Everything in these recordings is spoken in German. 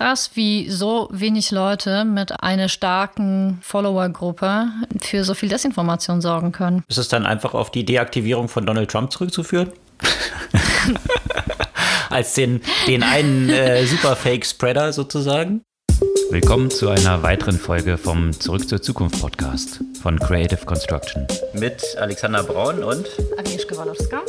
krass, wie so wenig Leute mit einer starken Follower-Gruppe für so viel Desinformation sorgen können. Ist es dann einfach auf die Deaktivierung von Donald Trump zurückzuführen? Als den, den einen äh, Super-Fake-Spreader sozusagen? Willkommen zu einer weiteren Folge vom Zurück zur Zukunft Podcast von Creative Construction. Mit Alexander Braun und Agnieszka Walowska.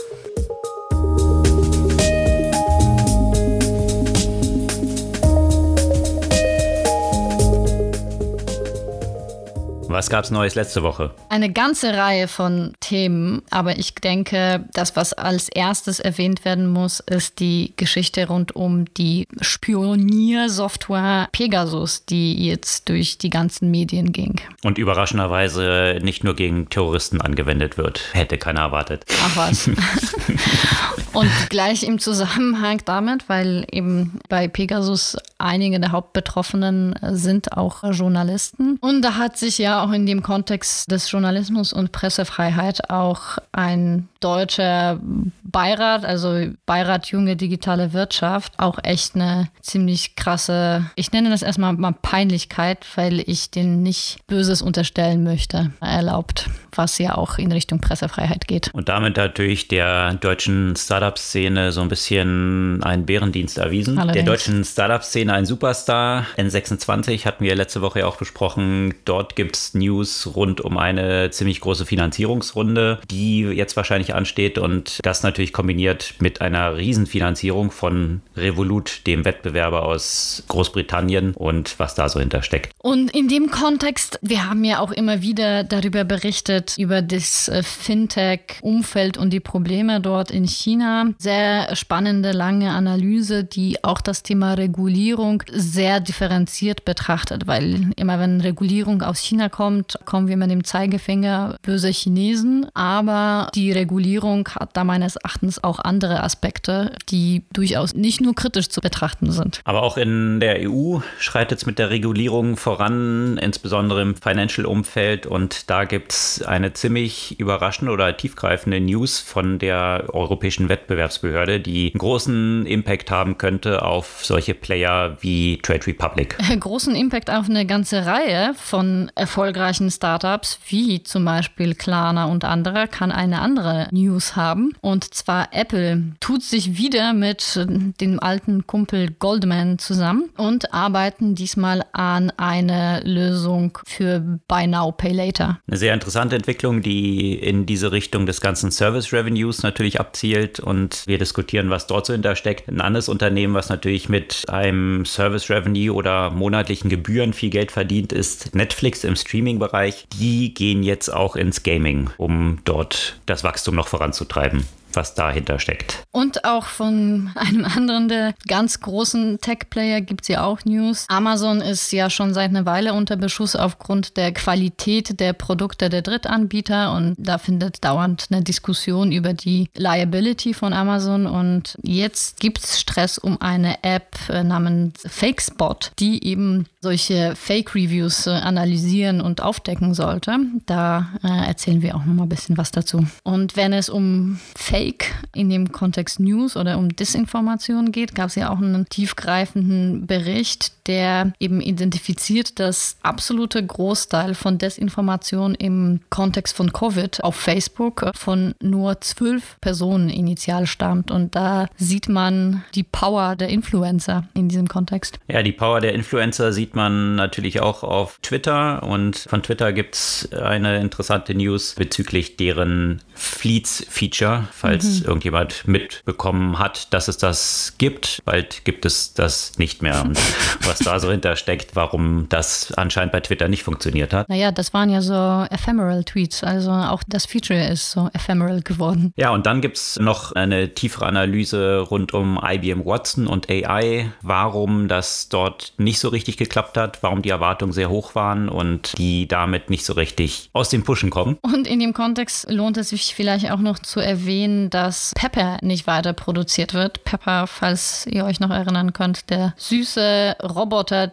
Was gab es Neues letzte Woche? Eine ganze Reihe von Themen, aber ich denke, das, was als erstes erwähnt werden muss, ist die Geschichte rund um die Spioniersoftware Pegasus, die jetzt durch die ganzen Medien ging. Und überraschenderweise nicht nur gegen Terroristen angewendet wird. Hätte keiner erwartet. Ach was. Und gleich im Zusammenhang damit, weil eben bei Pegasus einige der Hauptbetroffenen sind auch Journalisten. Und da hat sich ja auch in dem Kontext des Journalismus und Pressefreiheit auch ein deutscher Beirat, also Beirat Junge Digitale Wirtschaft, auch echt eine ziemlich krasse, ich nenne das erstmal mal Peinlichkeit, weil ich den nicht Böses unterstellen möchte, erlaubt, was ja auch in Richtung Pressefreiheit geht. Und damit natürlich der deutschen Startup-Szene so ein bisschen einen Bärendienst erwiesen. Allerdings. Der deutschen Startup-Szene ein Superstar. N26 hatten wir letzte Woche ja auch besprochen. Dort gibt es News rund um eine ziemlich große Finanzierungsrunde, die jetzt wahrscheinlich ansteht und das natürlich kombiniert mit einer Riesenfinanzierung von Revolut, dem Wettbewerber aus Großbritannien und was da so hintersteckt. Und in dem Kontext, wir haben ja auch immer wieder darüber berichtet, über das äh, Fintech-Umfeld und die Probleme dort in China. Sehr spannende, lange Analyse, die auch das Thema Regulierung sehr differenziert betrachtet, weil immer wenn Regulierung aus China kommt, kommen wir mit dem Zeigefinger böse Chinesen, aber die Regulierung hat da meines Erachtens auch andere Aspekte, die durchaus nicht nur kritisch zu betrachten sind. Aber auch in der EU schreitet es mit der Regulierung voran, insbesondere im Financial-Umfeld. Und da gibt es eine ziemlich überraschende oder tiefgreifende News von der Europäischen Wettbewerbsbehörde, die einen großen Impact haben könnte auf solche Player wie Trade Republic. Großen Impact auf eine ganze Reihe von erfolgreichen Startups, wie zum Beispiel Klarna und andere, kann eine andere News haben. Und zwar Apple tut sich wieder mit dem alten Kumpel Goldman zusammen und arbeiten diesmal an einer Lösung für Buy Now, Pay Later. Eine sehr interessante Entwicklung, die in diese Richtung des ganzen Service Revenues natürlich abzielt und wir diskutieren, was dort so hintersteckt. Ein anderes Unternehmen, was natürlich mit einem Service Revenue oder monatlichen Gebühren viel Geld verdient, ist Netflix im Streaming-Bereich. Die gehen jetzt auch ins Gaming, um dort das Wachstum noch voranzutreiben was dahinter steckt. Und auch von einem anderen der ganz großen Tech-Player gibt es ja auch News. Amazon ist ja schon seit einer Weile unter Beschuss aufgrund der Qualität der Produkte der Drittanbieter und da findet dauernd eine Diskussion über die Liability von Amazon und jetzt gibt es Stress um eine App äh, namens FakeSpot, die eben solche Fake-Reviews äh, analysieren und aufdecken sollte. Da äh, erzählen wir auch noch mal ein bisschen was dazu. Und wenn es um Fake Fake in dem Kontext News oder um Disinformation geht, gab es ja auch einen tiefgreifenden Bericht, der eben identifiziert, dass absolute Großteil von Desinformation im Kontext von Covid auf Facebook von nur zwölf Personen initial stammt. Und da sieht man die Power der Influencer in diesem Kontext. Ja, die Power der Influencer sieht man natürlich auch auf Twitter. Und von Twitter gibt es eine interessante News bezüglich deren Fleets-Feature, falls mhm. irgendjemand mitbekommen hat, dass es das gibt. Bald gibt es das nicht mehr. Was da so hintersteckt, warum das anscheinend bei Twitter nicht funktioniert hat. Naja, das waren ja so Ephemeral-Tweets. Also auch das Feature ist so ephemeral geworden. Ja, und dann gibt es noch eine tiefere Analyse rund um IBM Watson und AI, warum das dort nicht so richtig geklappt hat, warum die Erwartungen sehr hoch waren und die damit nicht so richtig aus dem Pushen kommen. Und in dem Kontext lohnt es sich vielleicht auch noch zu erwähnen, dass Pepper nicht weiter produziert wird. Pepper, falls ihr euch noch erinnern könnt, der süße Roboter,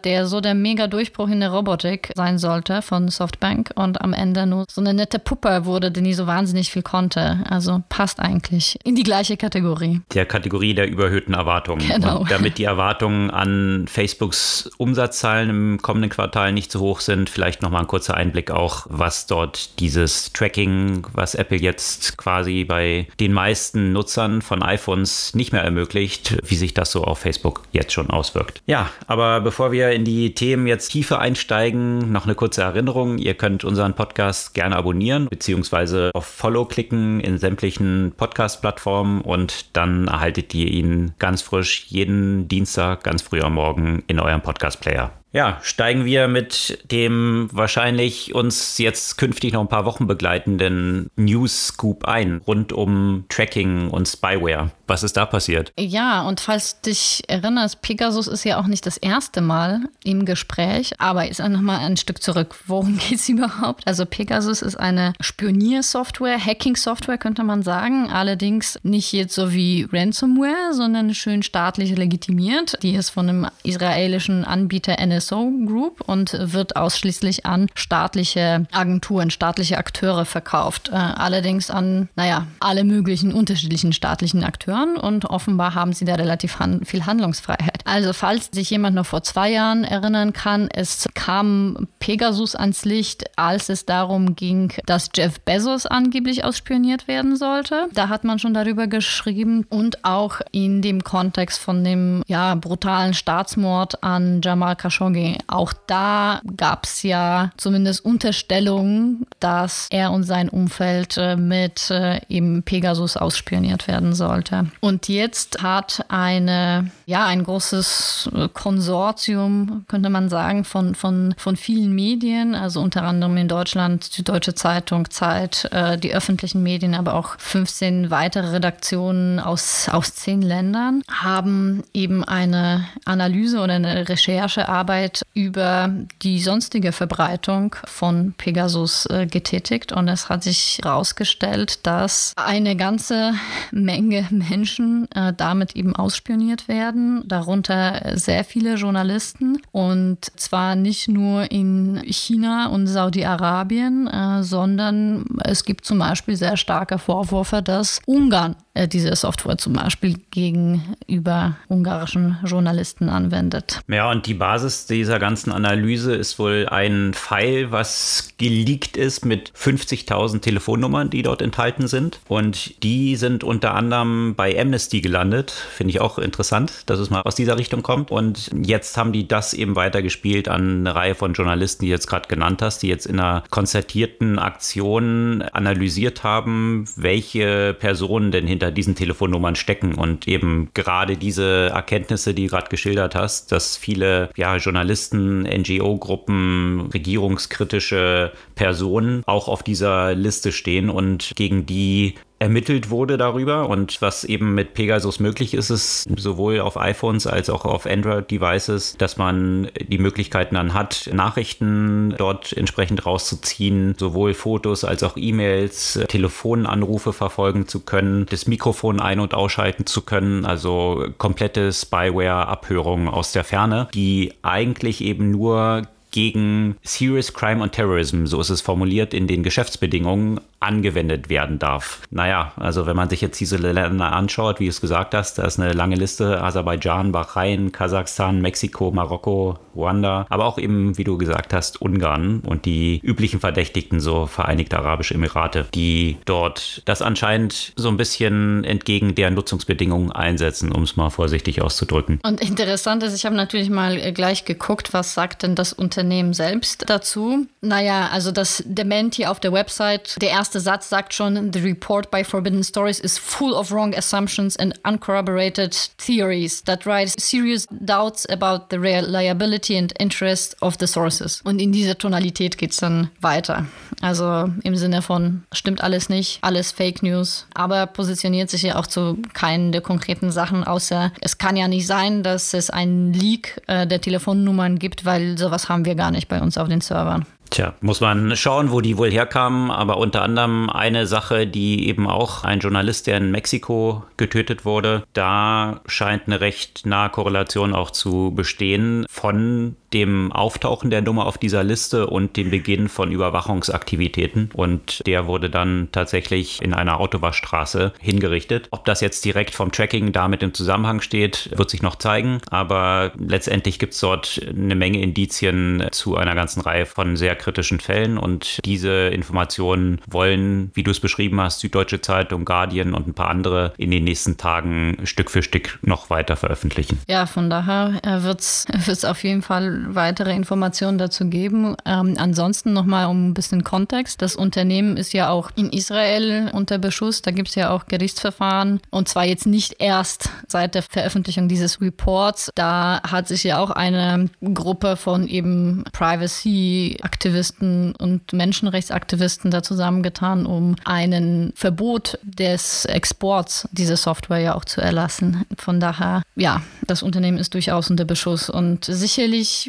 der so der mega Durchbruch in der Robotik sein sollte von Softbank und am Ende nur so eine nette Puppe wurde, die nie so wahnsinnig viel konnte. Also passt eigentlich in die gleiche Kategorie. Der Kategorie der überhöhten Erwartungen. Genau. Und damit die Erwartungen an Facebooks Umsatzzahlen im kommenden Quartal nicht so hoch sind, vielleicht nochmal ein kurzer Einblick auch, was dort dieses Tracking, was Apple jetzt quasi bei den meisten Nutzern von iPhones nicht mehr ermöglicht, wie sich das so auf Facebook jetzt schon auswirkt. Ja, aber bevor wir in die Themen jetzt tiefer einsteigen, noch eine kurze Erinnerung. Ihr könnt unseren Podcast gerne abonnieren, beziehungsweise auf Follow klicken in sämtlichen Podcast-Plattformen und dann erhaltet ihr ihn ganz frisch jeden Dienstag ganz früh am Morgen in eurem Podcast-Player. Ja, steigen wir mit dem wahrscheinlich uns jetzt künftig noch ein paar Wochen begleitenden News Scoop ein, rund um Tracking und Spyware. Was ist da passiert? Ja, und falls dich erinnerst, Pegasus ist ja auch nicht das erste Mal im Gespräch, aber ist noch mal ein Stück zurück. Worum geht es überhaupt? Also Pegasus ist eine Spioniersoftware, Hacking-Software könnte man sagen, allerdings nicht jetzt so wie Ransomware, sondern schön staatlich legitimiert. Die ist von einem israelischen Anbieter NSO Group und wird ausschließlich an staatliche Agenturen, staatliche Akteure verkauft. Äh, allerdings an, naja, alle möglichen unterschiedlichen staatlichen Akteuren und offenbar haben sie da relativ han viel Handlungsfreiheit. Also falls sich jemand noch vor zwei Jahren erinnern kann, es kam Pegasus ans Licht, als es darum ging, dass Jeff Bezos angeblich ausspioniert werden sollte. Da hat man schon darüber geschrieben und auch in dem Kontext von dem ja, brutalen Staatsmord an Jamal Khashoggi Khashoggi. Auch da gab es ja zumindest Unterstellungen, dass er und sein Umfeld äh, mit äh, eben Pegasus ausspioniert werden sollte. Und jetzt hat eine, ja, ein großes äh, Konsortium, könnte man sagen, von, von, von vielen Medien, also unter anderem in Deutschland die Deutsche Zeitung, Zeit, die öffentlichen Medien, aber auch 15 weitere Redaktionen aus, aus zehn Ländern, haben eben eine Analyse oder eine Recherchearbeit Arbeit über die sonstige Verbreitung von Pegasus äh, getätigt. Und es hat sich herausgestellt, dass eine ganze Menge Menschen äh, damit eben ausspioniert werden, darunter sehr viele Journalisten. Und zwar nicht nur in China und Saudi-Arabien, äh, sondern es gibt zum Beispiel sehr starke Vorwürfe, dass Ungarn äh, diese Software zum Beispiel gegenüber ungarischen Journalisten anwendet. Ja, und die Basis dieser ganzen Analyse ist wohl ein File, was geleakt ist mit 50.000 Telefonnummern, die dort enthalten sind. Und die sind unter anderem bei Amnesty gelandet. Finde ich auch interessant, dass es mal aus dieser Richtung kommt. Und jetzt haben die das eben weitergespielt an eine Reihe von Journalisten, die du jetzt gerade genannt hast, die jetzt in einer konzertierten Aktion analysiert haben, welche Personen denn hinter diesen Telefonnummern stecken. Und eben gerade diese Erkenntnisse, die du gerade geschildert hast, dass viele ja, Journalisten, NGO-Gruppen, regierungskritische Personen auch auf dieser Liste stehen und gegen die ermittelt wurde darüber. Und was eben mit Pegasus möglich ist, ist sowohl auf iPhones als auch auf Android-Devices, dass man die Möglichkeiten dann hat, Nachrichten dort entsprechend rauszuziehen, sowohl Fotos als auch E-Mails, Telefonanrufe verfolgen zu können, das Mikrofon ein- und ausschalten zu können, also komplette Spyware-Abhörungen aus der Ferne, die eigentlich eben nur gegen Serious Crime and Terrorism, so ist es formuliert in den Geschäftsbedingungen, angewendet werden darf. Naja, also wenn man sich jetzt diese Länder anschaut, wie du es gesagt hast, da ist eine lange Liste, Aserbaidschan, Bahrain, Kasachstan, Mexiko, Marokko, Ruanda, aber auch eben, wie du gesagt hast, Ungarn und die üblichen Verdächtigten, so Vereinigte Arabische Emirate, die dort das anscheinend so ein bisschen entgegen der Nutzungsbedingungen einsetzen, um es mal vorsichtig auszudrücken. Und interessant ist, ich habe natürlich mal äh, gleich geguckt, was sagt denn das Unternehmen selbst dazu? Naja, also das Dementi auf der Website, der erste erste Satz sagt schon, the report by Forbidden Stories is full of wrong assumptions and uncorroborated theories that raise serious doubts about the reliability and interest of the sources. Und in dieser Tonalität geht es dann weiter. Also im Sinne von, stimmt alles nicht, alles Fake News, aber positioniert sich ja auch zu keinen der konkreten Sachen, außer es kann ja nicht sein, dass es einen Leak äh, der Telefonnummern gibt, weil sowas haben wir gar nicht bei uns auf den Servern. Tja, muss man schauen, wo die wohl herkamen, aber unter anderem eine Sache, die eben auch ein Journalist, der in Mexiko getötet wurde, da scheint eine recht nahe Korrelation auch zu bestehen von dem Auftauchen der Nummer auf dieser Liste und dem Beginn von Überwachungsaktivitäten. Und der wurde dann tatsächlich in einer Autowaschstraße hingerichtet. Ob das jetzt direkt vom Tracking damit im Zusammenhang steht, wird sich noch zeigen. Aber letztendlich gibt es dort eine Menge Indizien zu einer ganzen Reihe von sehr kritischen Fällen. Und diese Informationen wollen, wie du es beschrieben hast, Süddeutsche Zeitung, Guardian und ein paar andere in den nächsten Tagen Stück für Stück noch weiter veröffentlichen. Ja, von daher wird es auf jeden Fall weitere Informationen dazu geben. Ähm, ansonsten nochmal um ein bisschen Kontext. Das Unternehmen ist ja auch in Israel unter Beschuss. Da gibt es ja auch Gerichtsverfahren. Und zwar jetzt nicht erst seit der Veröffentlichung dieses Reports. Da hat sich ja auch eine Gruppe von eben Privacy-Aktivisten und Menschenrechtsaktivisten da zusammengetan, um ein Verbot des Exports dieser Software ja auch zu erlassen. Von daher, ja, das Unternehmen ist durchaus unter Beschuss. Und sicherlich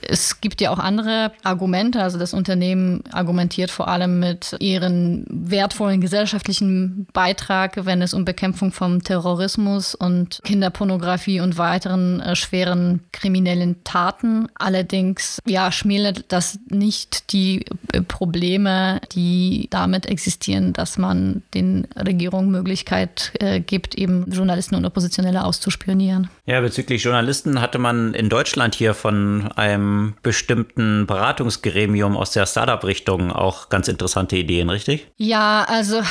es gibt ja auch andere Argumente. Also das Unternehmen argumentiert vor allem mit ihren wertvollen gesellschaftlichen Beitrag, wenn es um Bekämpfung von Terrorismus und Kinderpornografie und weiteren äh, schweren kriminellen Taten. Allerdings ja, schmälert das nicht die äh, Probleme, die damit existieren, dass man den Regierungen Möglichkeit äh, gibt, eben Journalisten und Oppositionelle auszuspionieren. Ja, bezüglich Journalisten hatte man in Deutschland hier von einem bestimmten Beratungsgremium aus der Startup-Richtung auch ganz interessante Ideen, richtig? Ja, also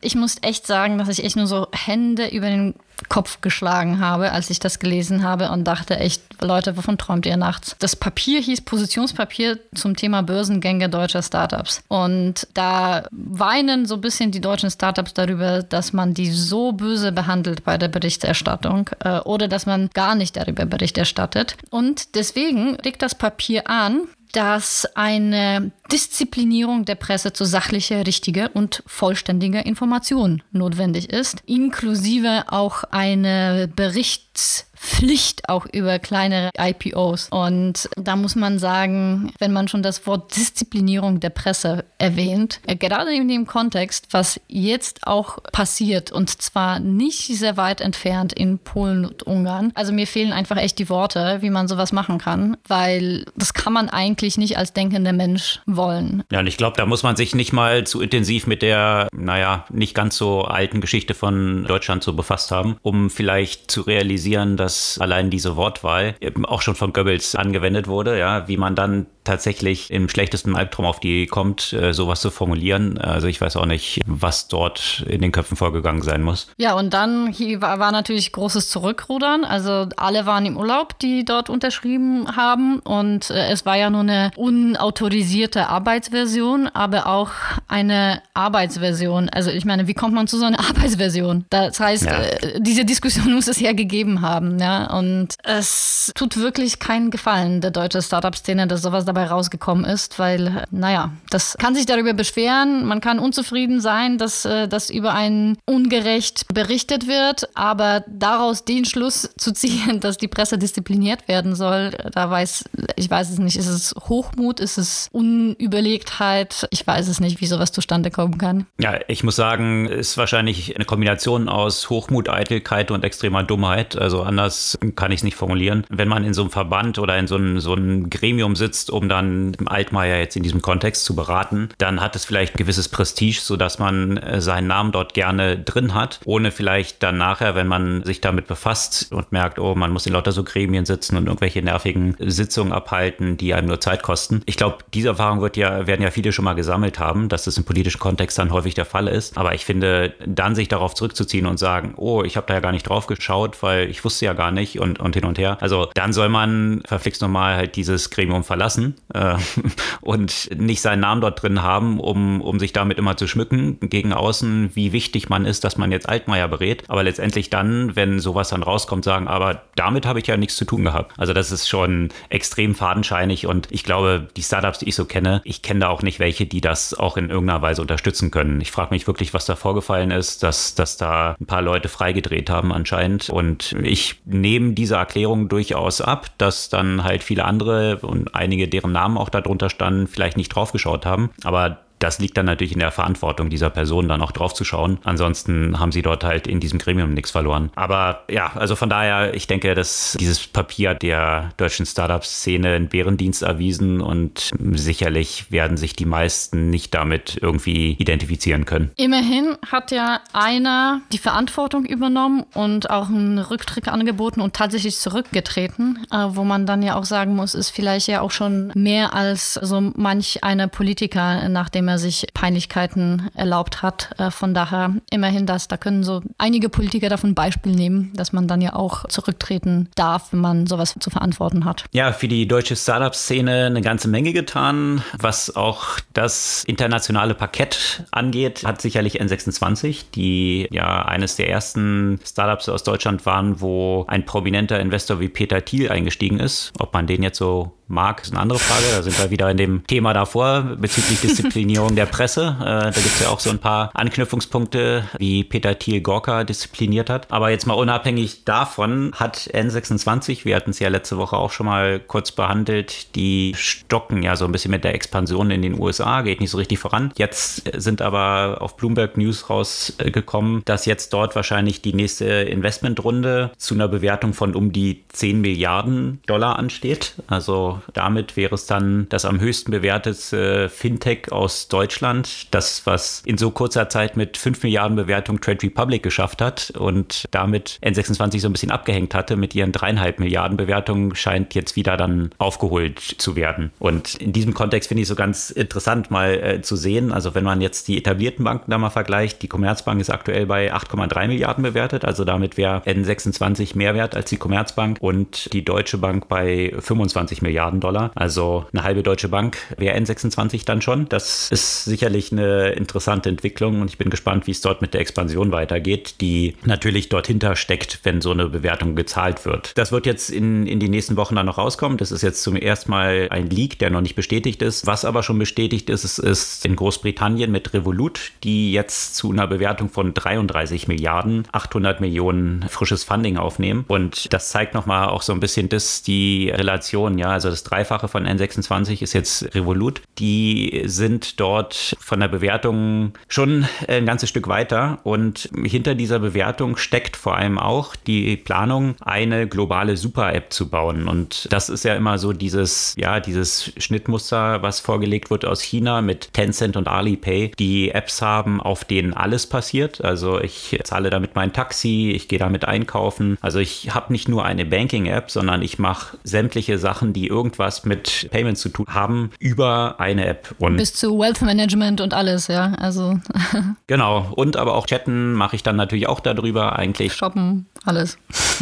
ich muss echt sagen, dass ich echt nur so Hände über den Kopf geschlagen habe, als ich das gelesen habe und dachte echt, Leute, wovon träumt ihr nachts? Das Papier hieß Positionspapier zum Thema Börsengänge deutscher Startups. Und da weinen so ein bisschen die deutschen Startups darüber, dass man die so böse behandelt bei der Berichterstattung äh, oder dass man gar nicht darüber Bericht erstattet. Und deswegen regt das Papier an, dass eine Disziplinierung der Presse zu sachlicher, richtiger und vollständiger Information notwendig ist, inklusive auch eine Berichts Pflicht auch über kleinere IPOs. Und da muss man sagen, wenn man schon das Wort Disziplinierung der Presse erwähnt, äh, gerade in dem Kontext, was jetzt auch passiert, und zwar nicht sehr weit entfernt in Polen und Ungarn. Also mir fehlen einfach echt die Worte, wie man sowas machen kann, weil das kann man eigentlich nicht als denkender Mensch wollen. Ja, und ich glaube, da muss man sich nicht mal zu intensiv mit der, naja, nicht ganz so alten Geschichte von Deutschland so befasst haben, um vielleicht zu realisieren, dass dass allein diese Wortwahl eben auch schon von Goebbels angewendet wurde, ja, wie man dann tatsächlich im schlechtesten Albtraum auf die kommt, äh, sowas zu formulieren. Also ich weiß auch nicht, was dort in den Köpfen vorgegangen sein muss. Ja, und dann hier war, war natürlich großes Zurückrudern. Also alle waren im Urlaub, die dort unterschrieben haben. Und äh, es war ja nur eine unautorisierte Arbeitsversion, aber auch eine Arbeitsversion. Also ich meine, wie kommt man zu so einer Arbeitsversion? Das heißt, ja. äh, diese Diskussion muss es ja gegeben haben. Ja? Und es tut wirklich keinen Gefallen der deutschen Startup-Szene, dass sowas dabei rausgekommen ist, weil, naja, das kann sich darüber beschweren, man kann unzufrieden sein, dass äh, das über einen ungerecht berichtet wird, aber daraus den Schluss zu ziehen, dass die Presse diszipliniert werden soll, da weiß, ich weiß es nicht, ist es Hochmut, ist es Unüberlegtheit, ich weiß es nicht, wie sowas zustande kommen kann. Ja, ich muss sagen, ist wahrscheinlich eine Kombination aus Hochmut, Eitelkeit und extremer Dummheit, also anders anders kann ich es nicht formulieren. Wenn man in so einem Verband oder in so einem, so einem Gremium sitzt, um dann Altmaier jetzt in diesem Kontext zu beraten, dann hat es vielleicht gewisses Prestige, sodass man äh, seinen Namen dort gerne drin hat, ohne vielleicht dann nachher, wenn man sich damit befasst und merkt, oh, man muss in lauter so Gremien sitzen und irgendwelche nervigen Sitzungen abhalten, die einem nur Zeit kosten. Ich glaube, diese Erfahrung wird ja, werden ja viele schon mal gesammelt haben, dass das im politischen Kontext dann häufig der Fall ist. Aber ich finde, dann sich darauf zurückzuziehen und sagen, oh, ich habe da ja gar nicht drauf geschaut, weil ich wusste ja gar gar nicht und, und hin und her. Also dann soll man verflixt normal halt dieses Gremium verlassen äh, und nicht seinen Namen dort drin haben, um, um sich damit immer zu schmücken gegen außen, wie wichtig man ist, dass man jetzt Altmaier berät. Aber letztendlich dann, wenn sowas dann rauskommt, sagen, aber damit habe ich ja nichts zu tun gehabt. Also das ist schon extrem fadenscheinig und ich glaube, die Startups, die ich so kenne, ich kenne da auch nicht welche, die das auch in irgendeiner Weise unterstützen können. Ich frage mich wirklich, was da vorgefallen ist, dass, dass da ein paar Leute freigedreht haben anscheinend und ich nehmen diese Erklärung durchaus ab, dass dann halt viele andere und einige, deren Namen auch darunter standen, vielleicht nicht draufgeschaut haben. Aber das liegt dann natürlich in der Verantwortung dieser Person, dann auch drauf zu schauen. Ansonsten haben sie dort halt in diesem Gremium nichts verloren. Aber ja, also von daher, ich denke, dass dieses Papier der deutschen Startup-Szene einen Bärendienst erwiesen und sicherlich werden sich die meisten nicht damit irgendwie identifizieren können. Immerhin hat ja einer die Verantwortung übernommen und auch einen Rücktritt angeboten und tatsächlich zurückgetreten, äh, wo man dann ja auch sagen muss, ist vielleicht ja auch schon mehr als so manch einer Politiker, nachdem er er sich Peinlichkeiten erlaubt hat. Äh, von daher immerhin das. Da können so einige Politiker davon Beispiel nehmen, dass man dann ja auch zurücktreten darf, wenn man sowas zu verantworten hat. Ja, für die deutsche Startup-Szene eine ganze Menge getan. Was auch das internationale Parkett angeht, hat sicherlich N26, die ja eines der ersten Startups aus Deutschland waren, wo ein prominenter Investor wie Peter Thiel eingestiegen ist. Ob man den jetzt so mag, ist eine andere Frage. Da sind wir wieder in dem Thema davor bezüglich Disziplinierung der Presse. Äh, da gibt es ja auch so ein paar Anknüpfungspunkte, wie Peter Thiel Gorka diszipliniert hat. Aber jetzt mal unabhängig davon hat N26, wir hatten es ja letzte Woche auch schon mal kurz behandelt, die stocken ja so ein bisschen mit der Expansion in den USA, geht nicht so richtig voran. Jetzt sind aber auf Bloomberg News rausgekommen, dass jetzt dort wahrscheinlich die nächste Investmentrunde zu einer Bewertung von um die 10 Milliarden Dollar ansteht. Also damit wäre es dann das am höchsten bewertete Fintech aus Deutschland, das, was in so kurzer Zeit mit 5 Milliarden Bewertung Trade Republic geschafft hat und damit N26 so ein bisschen abgehängt hatte mit ihren dreieinhalb Milliarden Bewertungen, scheint jetzt wieder dann aufgeholt zu werden. Und in diesem Kontext finde ich so ganz interessant mal äh, zu sehen, also wenn man jetzt die etablierten Banken da mal vergleicht, die Commerzbank ist aktuell bei 8,3 Milliarden bewertet, also damit wäre N26 mehr wert als die Commerzbank und die Deutsche Bank bei 25 Milliarden. Dollar. Also eine halbe deutsche Bank wäre N26 dann schon. Das ist sicherlich eine interessante Entwicklung und ich bin gespannt, wie es dort mit der Expansion weitergeht, die natürlich dort hinter steckt, wenn so eine Bewertung gezahlt wird. Das wird jetzt in, in die nächsten Wochen dann noch rauskommen. Das ist jetzt zum ersten Mal ein Leak, der noch nicht bestätigt ist. Was aber schon bestätigt ist, ist, ist in Großbritannien mit Revolut, die jetzt zu einer Bewertung von 33 Milliarden, 800 Millionen frisches Funding aufnehmen. Und das zeigt nochmal auch so ein bisschen das, die Relation, ja, also das Dreifache von N26 ist jetzt Revolut. Die sind dort von der Bewertung schon ein ganzes Stück weiter und hinter dieser Bewertung steckt vor allem auch die Planung, eine globale Super-App zu bauen. Und das ist ja immer so dieses, ja, dieses Schnittmuster, was vorgelegt wird aus China mit Tencent und Alipay, die Apps haben, auf denen alles passiert. Also ich zahle damit mein Taxi, ich gehe damit einkaufen. Also ich habe nicht nur eine Banking-App, sondern ich mache sämtliche Sachen, die irgendwas mit Payments zu tun haben, über eine App. Und Bis zu Wealth Management und alles, ja. Also. genau. Und aber auch chatten mache ich dann natürlich auch darüber eigentlich. Shoppen, alles.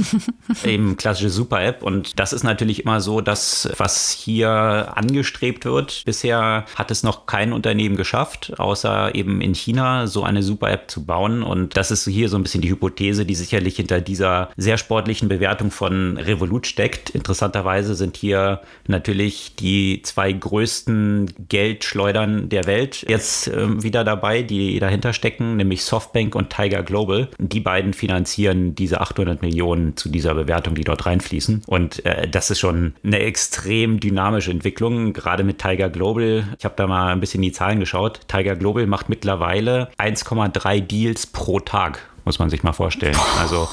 Eben klassische Super-App. Und das ist natürlich immer so, dass was hier angestrebt wird. Bisher hat es noch kein Unternehmen geschafft, außer eben in China so eine Super-App zu bauen. Und das ist hier so ein bisschen die Hypothese, die sicherlich hinter dieser sehr sportlichen Bewertung von Revolut steckt. Interessanterweise sind hier natürlich die zwei größten Geldschleudern der Welt jetzt äh, wieder dabei, die dahinter stecken, nämlich Softbank und Tiger Global. Die beiden finanzieren diese 800 Millionen zu dieser Bewertung, die dort reinfließen. Und äh, das ist schon eine extrem dynamische Entwicklung, gerade mit Tiger Global. Ich habe da mal ein bisschen die Zahlen geschaut. Tiger Global macht mittlerweile 1,3 Deals pro Tag muss man sich mal vorstellen. Also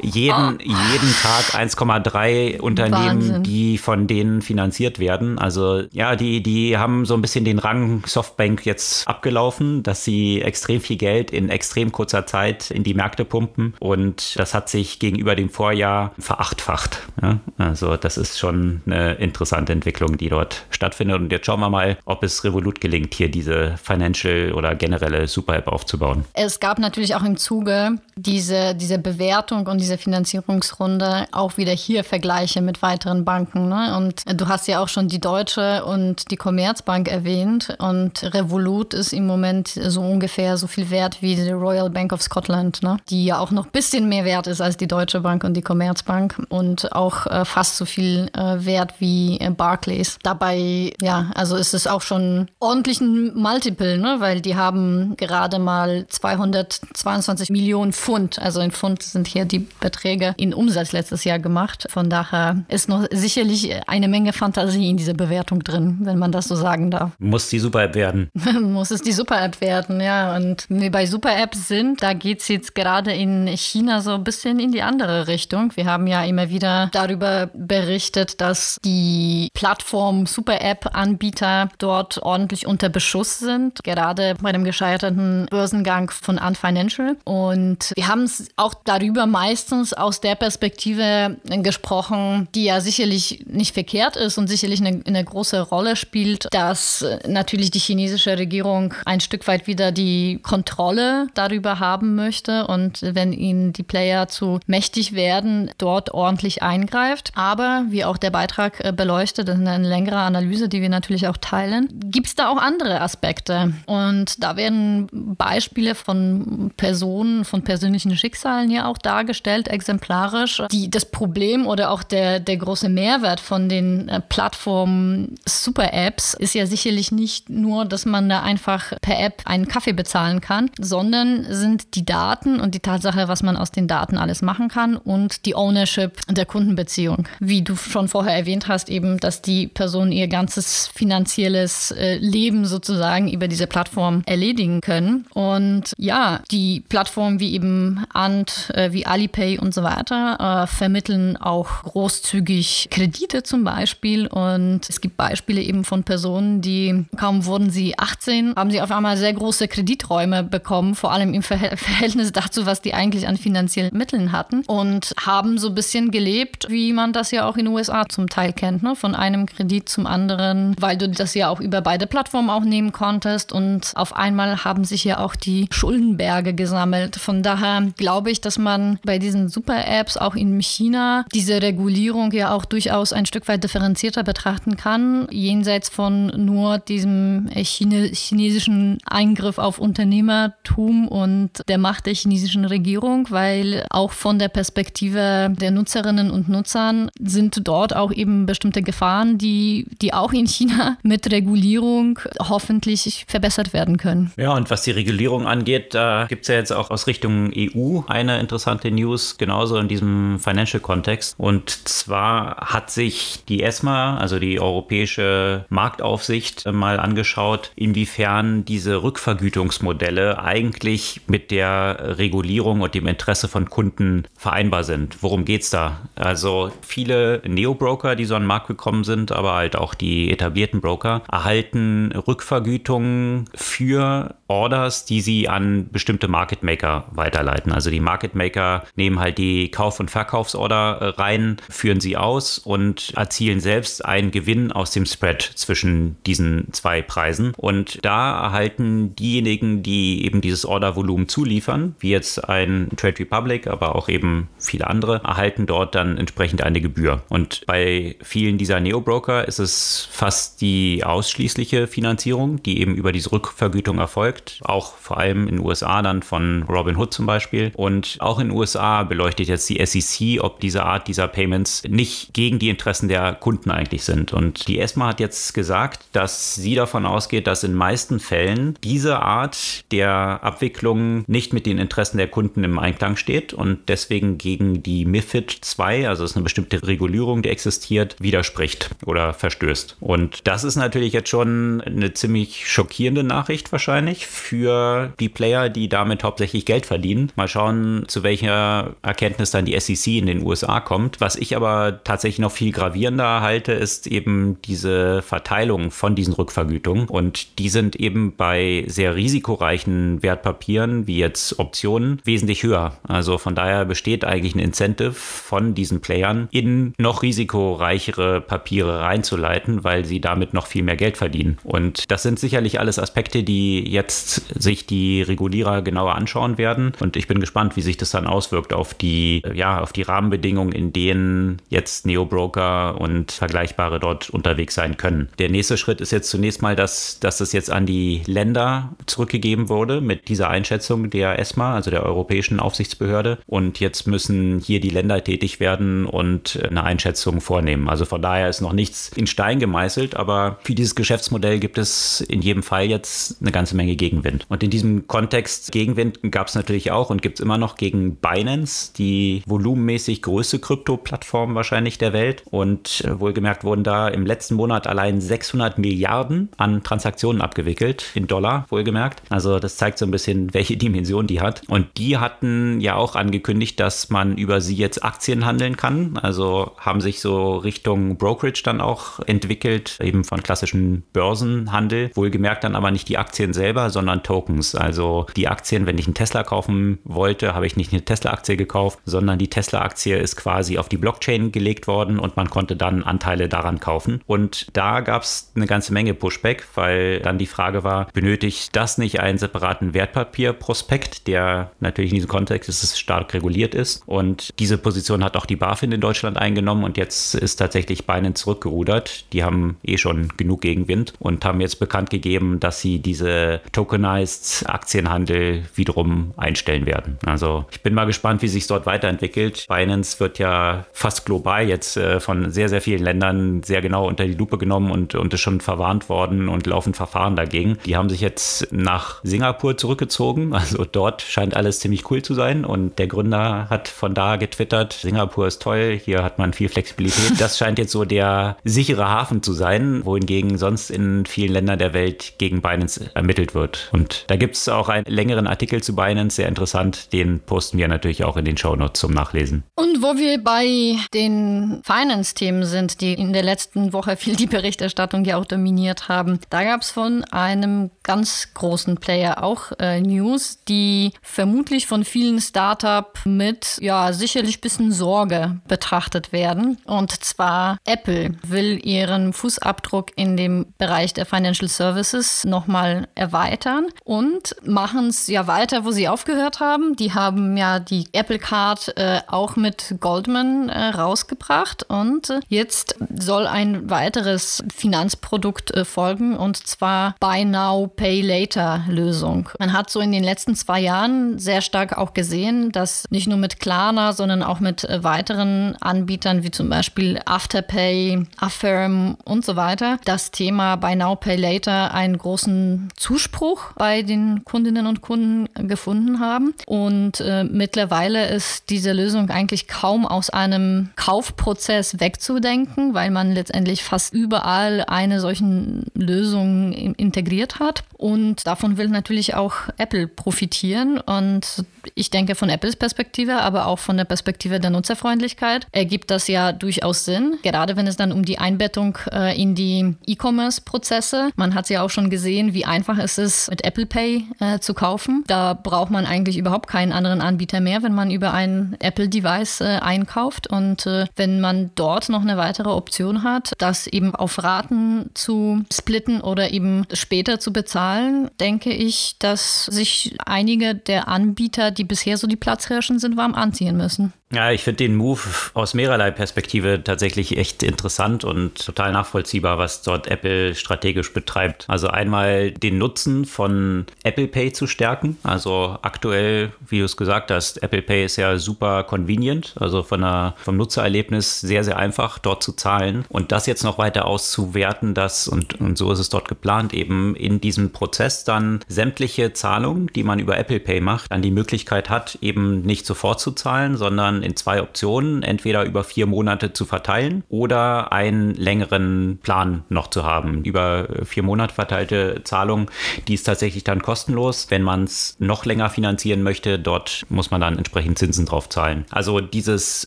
jeden, jeden Tag 1,3 Unternehmen, Wahnsinn. die von denen finanziert werden. Also ja, die, die haben so ein bisschen den Rang Softbank jetzt abgelaufen, dass sie extrem viel Geld in extrem kurzer Zeit in die Märkte pumpen und das hat sich gegenüber dem Vorjahr verachtfacht. Ja? Also das ist schon eine interessante Entwicklung, die dort stattfindet. Und jetzt schauen wir mal, ob es Revolut gelingt, hier diese Financial oder generelle Super-App aufzubauen. Es gab natürlich auch im Zuge diese, diese Bewertung und diese Finanzierungsrunde auch wieder hier Vergleiche mit weiteren Banken. Ne? Und du hast ja auch schon die Deutsche und die Commerzbank erwähnt. Und Revolut ist im Moment so ungefähr so viel wert wie die Royal Bank of Scotland, ne? die ja auch noch ein bisschen mehr wert ist als die Deutsche Bank und die Commerzbank und auch äh, fast so viel äh, wert wie äh, Barclays. Dabei, ja, also ist es auch schon ordentlich ein Multiple, ne? weil die haben gerade mal 222 Millionen Millionen Pfund. Also in Pfund sind hier die Beträge in Umsatz letztes Jahr gemacht. Von daher ist noch sicherlich eine Menge Fantasie in dieser Bewertung drin, wenn man das so sagen darf. Muss die Super-App werden. Muss es die Super-App werden, ja. Und wenn wir bei Super-Apps sind, da geht es jetzt gerade in China so ein bisschen in die andere Richtung. Wir haben ja immer wieder darüber berichtet, dass die Plattform Super-App-Anbieter dort ordentlich unter Beschuss sind, gerade bei dem gescheiterten Börsengang von Unfinancial. Und wir haben es auch darüber meistens aus der Perspektive gesprochen, die ja sicherlich nicht verkehrt ist und sicherlich eine, eine große Rolle spielt, dass natürlich die chinesische Regierung ein Stück weit wieder die Kontrolle darüber haben möchte und wenn ihnen die Player zu mächtig werden, dort ordentlich eingreift. Aber wie auch der Beitrag äh, beleuchtet, das ist eine längere Analyse, die wir natürlich auch teilen, gibt es da auch andere Aspekte. Und da werden Beispiele von Personen, von persönlichen Schicksalen ja auch dargestellt, exemplarisch, die das Problem oder auch der, der große Mehrwert von den äh, Plattformen Super-Apps ist ja sicherlich nicht nur, dass man da einfach per App einen Kaffee bezahlen kann, sondern sind die Daten und die Tatsache, was man aus den Daten alles machen kann und die Ownership der Kundenbeziehung. Wie du schon vorher erwähnt hast, eben, dass die Personen ihr ganzes finanzielles äh, Leben sozusagen über diese Plattform erledigen können. Und ja, die Plattformen wie eben Ant, äh, wie Alipay und so weiter äh, vermitteln auch großzügig Kredite zum Beispiel. Und es gibt Beispiele eben von Personen, die kaum wurden sie 18, haben sie auf einmal sehr große Krediträume bekommen, vor allem im Verhältnis dazu, was die eigentlich an finanziellen Mitteln hatten und haben so ein bisschen gelebt, wie man das ja auch in den USA zum Teil kennt, ne? von einem Kredit zum anderen, weil du das ja auch über beide Plattformen auch nehmen konntest und auf einmal haben sich ja auch die Schuldenberge gesammelt. Von daher glaube ich, dass man bei diesen Super-Apps auch in China diese Regulierung ja auch durchaus ein Stück weit differenzierter betrachten kann, jenseits von nur diesem Chine chinesischen Eingriff auf Unternehmertum und der Macht der chinesischen Regierung, weil auch von der Perspektive der Nutzerinnen und Nutzern sind dort auch eben bestimmte Gefahren, die, die auch in China mit Regulierung hoffentlich verbessert werden können. Ja, und was die Regulierung angeht, da gibt es ja jetzt auch aus Richtung EU eine interessante News, genauso in diesem Financial-Kontext. Und zwar hat sich die ESMA, also die Europäische Marktaufsicht, mal angeschaut, inwiefern diese Rückvergütungsmodelle eigentlich mit der Regulierung und dem Interesse von Kunden vereinbar sind. Worum geht es da? Also viele Neo-Broker, die so an den Markt gekommen sind, aber halt auch die etablierten Broker, erhalten Rückvergütungen für Orders, die sie an bestimmte Market Maker weiterleiten. Also die Market Maker nehmen halt die Kauf- und Verkaufsorder äh, rein, führen sie aus und erzielen selbst einen Gewinn aus dem Spread zwischen diesen zwei Preisen. Und da erhalten diejenigen, die eben dieses Ordervolumen zuliefern, wie jetzt ein Trade Republic, aber auch eben viele andere, erhalten dort dann entsprechend eine Gebühr. Und bei vielen dieser Neo-Broker ist es fast die ausschließliche Finanzierung, die eben über diese Rückvergütung erfolgt. Auch vor allem in den USA dann von Robinhood zum Beispiel. Und auch in den USA beleuchtet jetzt die SEC, ob diese Art dieser Payments nicht gegen die Interessen der Kunden eigentlich sind. Und die ESMA hat jetzt gesagt, dass sie davon ausgeht, dass in meisten Fällen diese Art der Abwicklung nicht mit den Interessen der Kunden im Einklang steht und deswegen gegen die MIFID 2, also ist eine bestimmte Regulierung, die existiert, widerspricht oder verstößt. Und das ist natürlich jetzt schon eine ziemlich schockierende Nachricht wahrscheinlich für die Player, die damit hauptsächlich Geld verdienen. Mal schauen, zu welcher Erkenntnis dann die SEC in den USA kommt. Was ich aber tatsächlich noch viel gravierender halte, ist eben diese Verteilung von diesen Rückvergütungen. Und die sind eben bei sehr risikoreichen Wertpapieren, wie jetzt Optionen, wesentlich höher. Also von daher besteht eigentlich ein Incentive von diesen Playern in noch risikoreichere Papiere reinzuleiten, weil sie damit noch viel mehr Geld verdienen. Und das sind sicherlich alles Aspekte, die jetzt sich die Regulierer genauer anschauen werden. Und ich bin gespannt, wie sich das dann auswirkt auf die, ja, auf die Rahmenbedingungen, in denen jetzt Neo-Broker und Vergleichbare dort unterwegs sein können. Der nächste Schritt ist jetzt zunächst mal, dass, dass es jetzt an die Länder zurückgegeben wurde mit dieser Einschätzung der ESMA, also der Europäischen Aufsichtsbehörde. Und jetzt müssen hier die Länder tätig werden und eine Einschätzung vornehmen. Also von daher ist noch nichts in Stein gemeißelt, aber für dieses Geschäftsmodell gibt es in jedem Fall jetzt eine ganze Menge Gegenwind. Und in diesem Kontext Gegenwind gab es natürlich auch und gibt es immer noch gegen Binance, die volumenmäßig größte Krypto-Plattform wahrscheinlich der Welt. Und äh, wohlgemerkt wurden da im letzten Monat allein 600 Milliarden an Transaktionen abgewickelt, in Dollar wohlgemerkt. Also das zeigt so ein bisschen, welche Dimension die hat. Und die hatten ja auch angekündigt, dass man über sie jetzt Aktien handeln kann. Also haben sich so Richtung Brokerage dann auch entwickelt, eben von klassischen Börsenhandel. Wohlgemerkt dann aber nicht die Aktien selber, sondern Tokens. Also die Aktien, wenn ich einen Tesla kaufen wollte, habe ich nicht eine Tesla-Aktie gekauft, sondern die Tesla-Aktie ist quasi auf die Blockchain gelegt worden und man konnte dann Anteile daran kaufen. Und da gab es eine ganze Menge Pushback, weil dann die Frage war, benötigt das nicht einen separaten Wertpapierprospekt, der natürlich in diesem Kontext ist, stark reguliert ist. Und diese Position hat auch die BaFin in Deutschland eingenommen und jetzt ist tatsächlich Binance zurückgerudert. Die haben eh schon genug Gegenwind und haben jetzt bekannt gegeben, dass sie diese Tokenized Aktienhandel wiederum einstellen werden. Also ich bin mal gespannt, wie sich dort weiterentwickelt. Binance wird ja fast global jetzt äh, von sehr, sehr vielen Ländern sehr genau unter die Lupe genommen und, und ist schon verwarnt worden und laufen Verfahren dagegen. Die haben sich jetzt nach Singapur zurückgezogen. Also dort scheint alles ziemlich cool zu sein und der Gründer hat von da getwittert, Singapur ist toll, hier hat man viel Flexibilität. Das scheint jetzt so der sichere Hafen zu sein, wohingegen sonst in vielen Ländern der Welt gegen Binance ermittelt wird. Und da gibt es auch einen längeren Artikel zu Binance, sehr interessant. Den posten wir natürlich auch in den Shownotes zum Nachlesen. Und wo wir bei den Finance-Themen sind, die in der letzten Woche viel die Berichterstattung ja auch dominiert haben, da gab es von einem ganz großen Player auch äh, News, die vermutlich von vielen Startups mit ja sicherlich bisschen Sorge betrachtet werden. Und zwar Apple will ihren Fußabdruck in dem Bereich der Financial Services nochmal erweitern und machen es ja weiter, wo sie aufgehört haben. Die haben ja die Apple Card äh, auch mit Goldman äh, rausgebracht und jetzt soll ein weiteres Finanzprodukt äh, folgen und zwar Buy Now, Pay Later Lösung. Man hat so in den letzten zwei Jahren sehr stark auch gesehen, dass nicht nur mit Klarna, sondern auch mit äh, weiteren Anbietern wie zum Beispiel Afterpay, Affirm und so weiter das Thema Buy Now, Pay Later einen großen Zuspruch bei den Kundinnen und Kunden gefunden haben. Und äh, mittlerweile ist diese Lösung eigentlich kaum aus einem Kaufprozess wegzudenken, weil man letztendlich fast überall eine solchen Lösung integriert hat. Und davon will natürlich auch Apple profitieren. Und ich denke von Apples Perspektive, aber auch von der Perspektive der Nutzerfreundlichkeit ergibt das ja durchaus Sinn, gerade wenn es dann um die Einbettung äh, in die E-Commerce-Prozesse. Man hat ja auch schon gesehen, wie einfach es ist, mit Apple Pay äh, zu kaufen. Da braucht man eigentlich überhaupt keinen anderen Anbieter mehr, wenn man über ein Apple-Device äh, einkauft. Und äh, wenn man dort noch eine weitere Option hat, das eben auf Raten zu splitten oder eben später zu bezahlen, denke ich, dass sich einige der Anbieter, die bisher so die Platzhirschen sind, warm anziehen müssen. Ja, ich finde den Move aus mehrerlei Perspektive tatsächlich echt interessant und total nachvollziehbar, was dort Apple strategisch betreibt. Also einmal den Nutzen von Apple Pay zu stärken. Also aktuell, wie du es gesagt hast, Apple Pay ist ja super convenient, also von der, vom Nutzererlebnis sehr, sehr einfach, dort zu zahlen. Und das jetzt noch weiter auszuwerten, dass, und, und so ist es dort geplant, eben in diesem Prozess dann sämtliche Zahlungen, die man über Apple Pay macht, dann die Möglichkeit hat, eben nicht sofort zu zahlen, sondern in zwei Optionen, entweder über vier Monate zu verteilen oder einen längeren Plan noch zu haben. Über vier Monate verteilte Zahlung, die ist tatsächlich dann kostenlos. Wenn man es noch länger finanzieren möchte, dort muss man dann entsprechend Zinsen drauf zahlen. Also dieses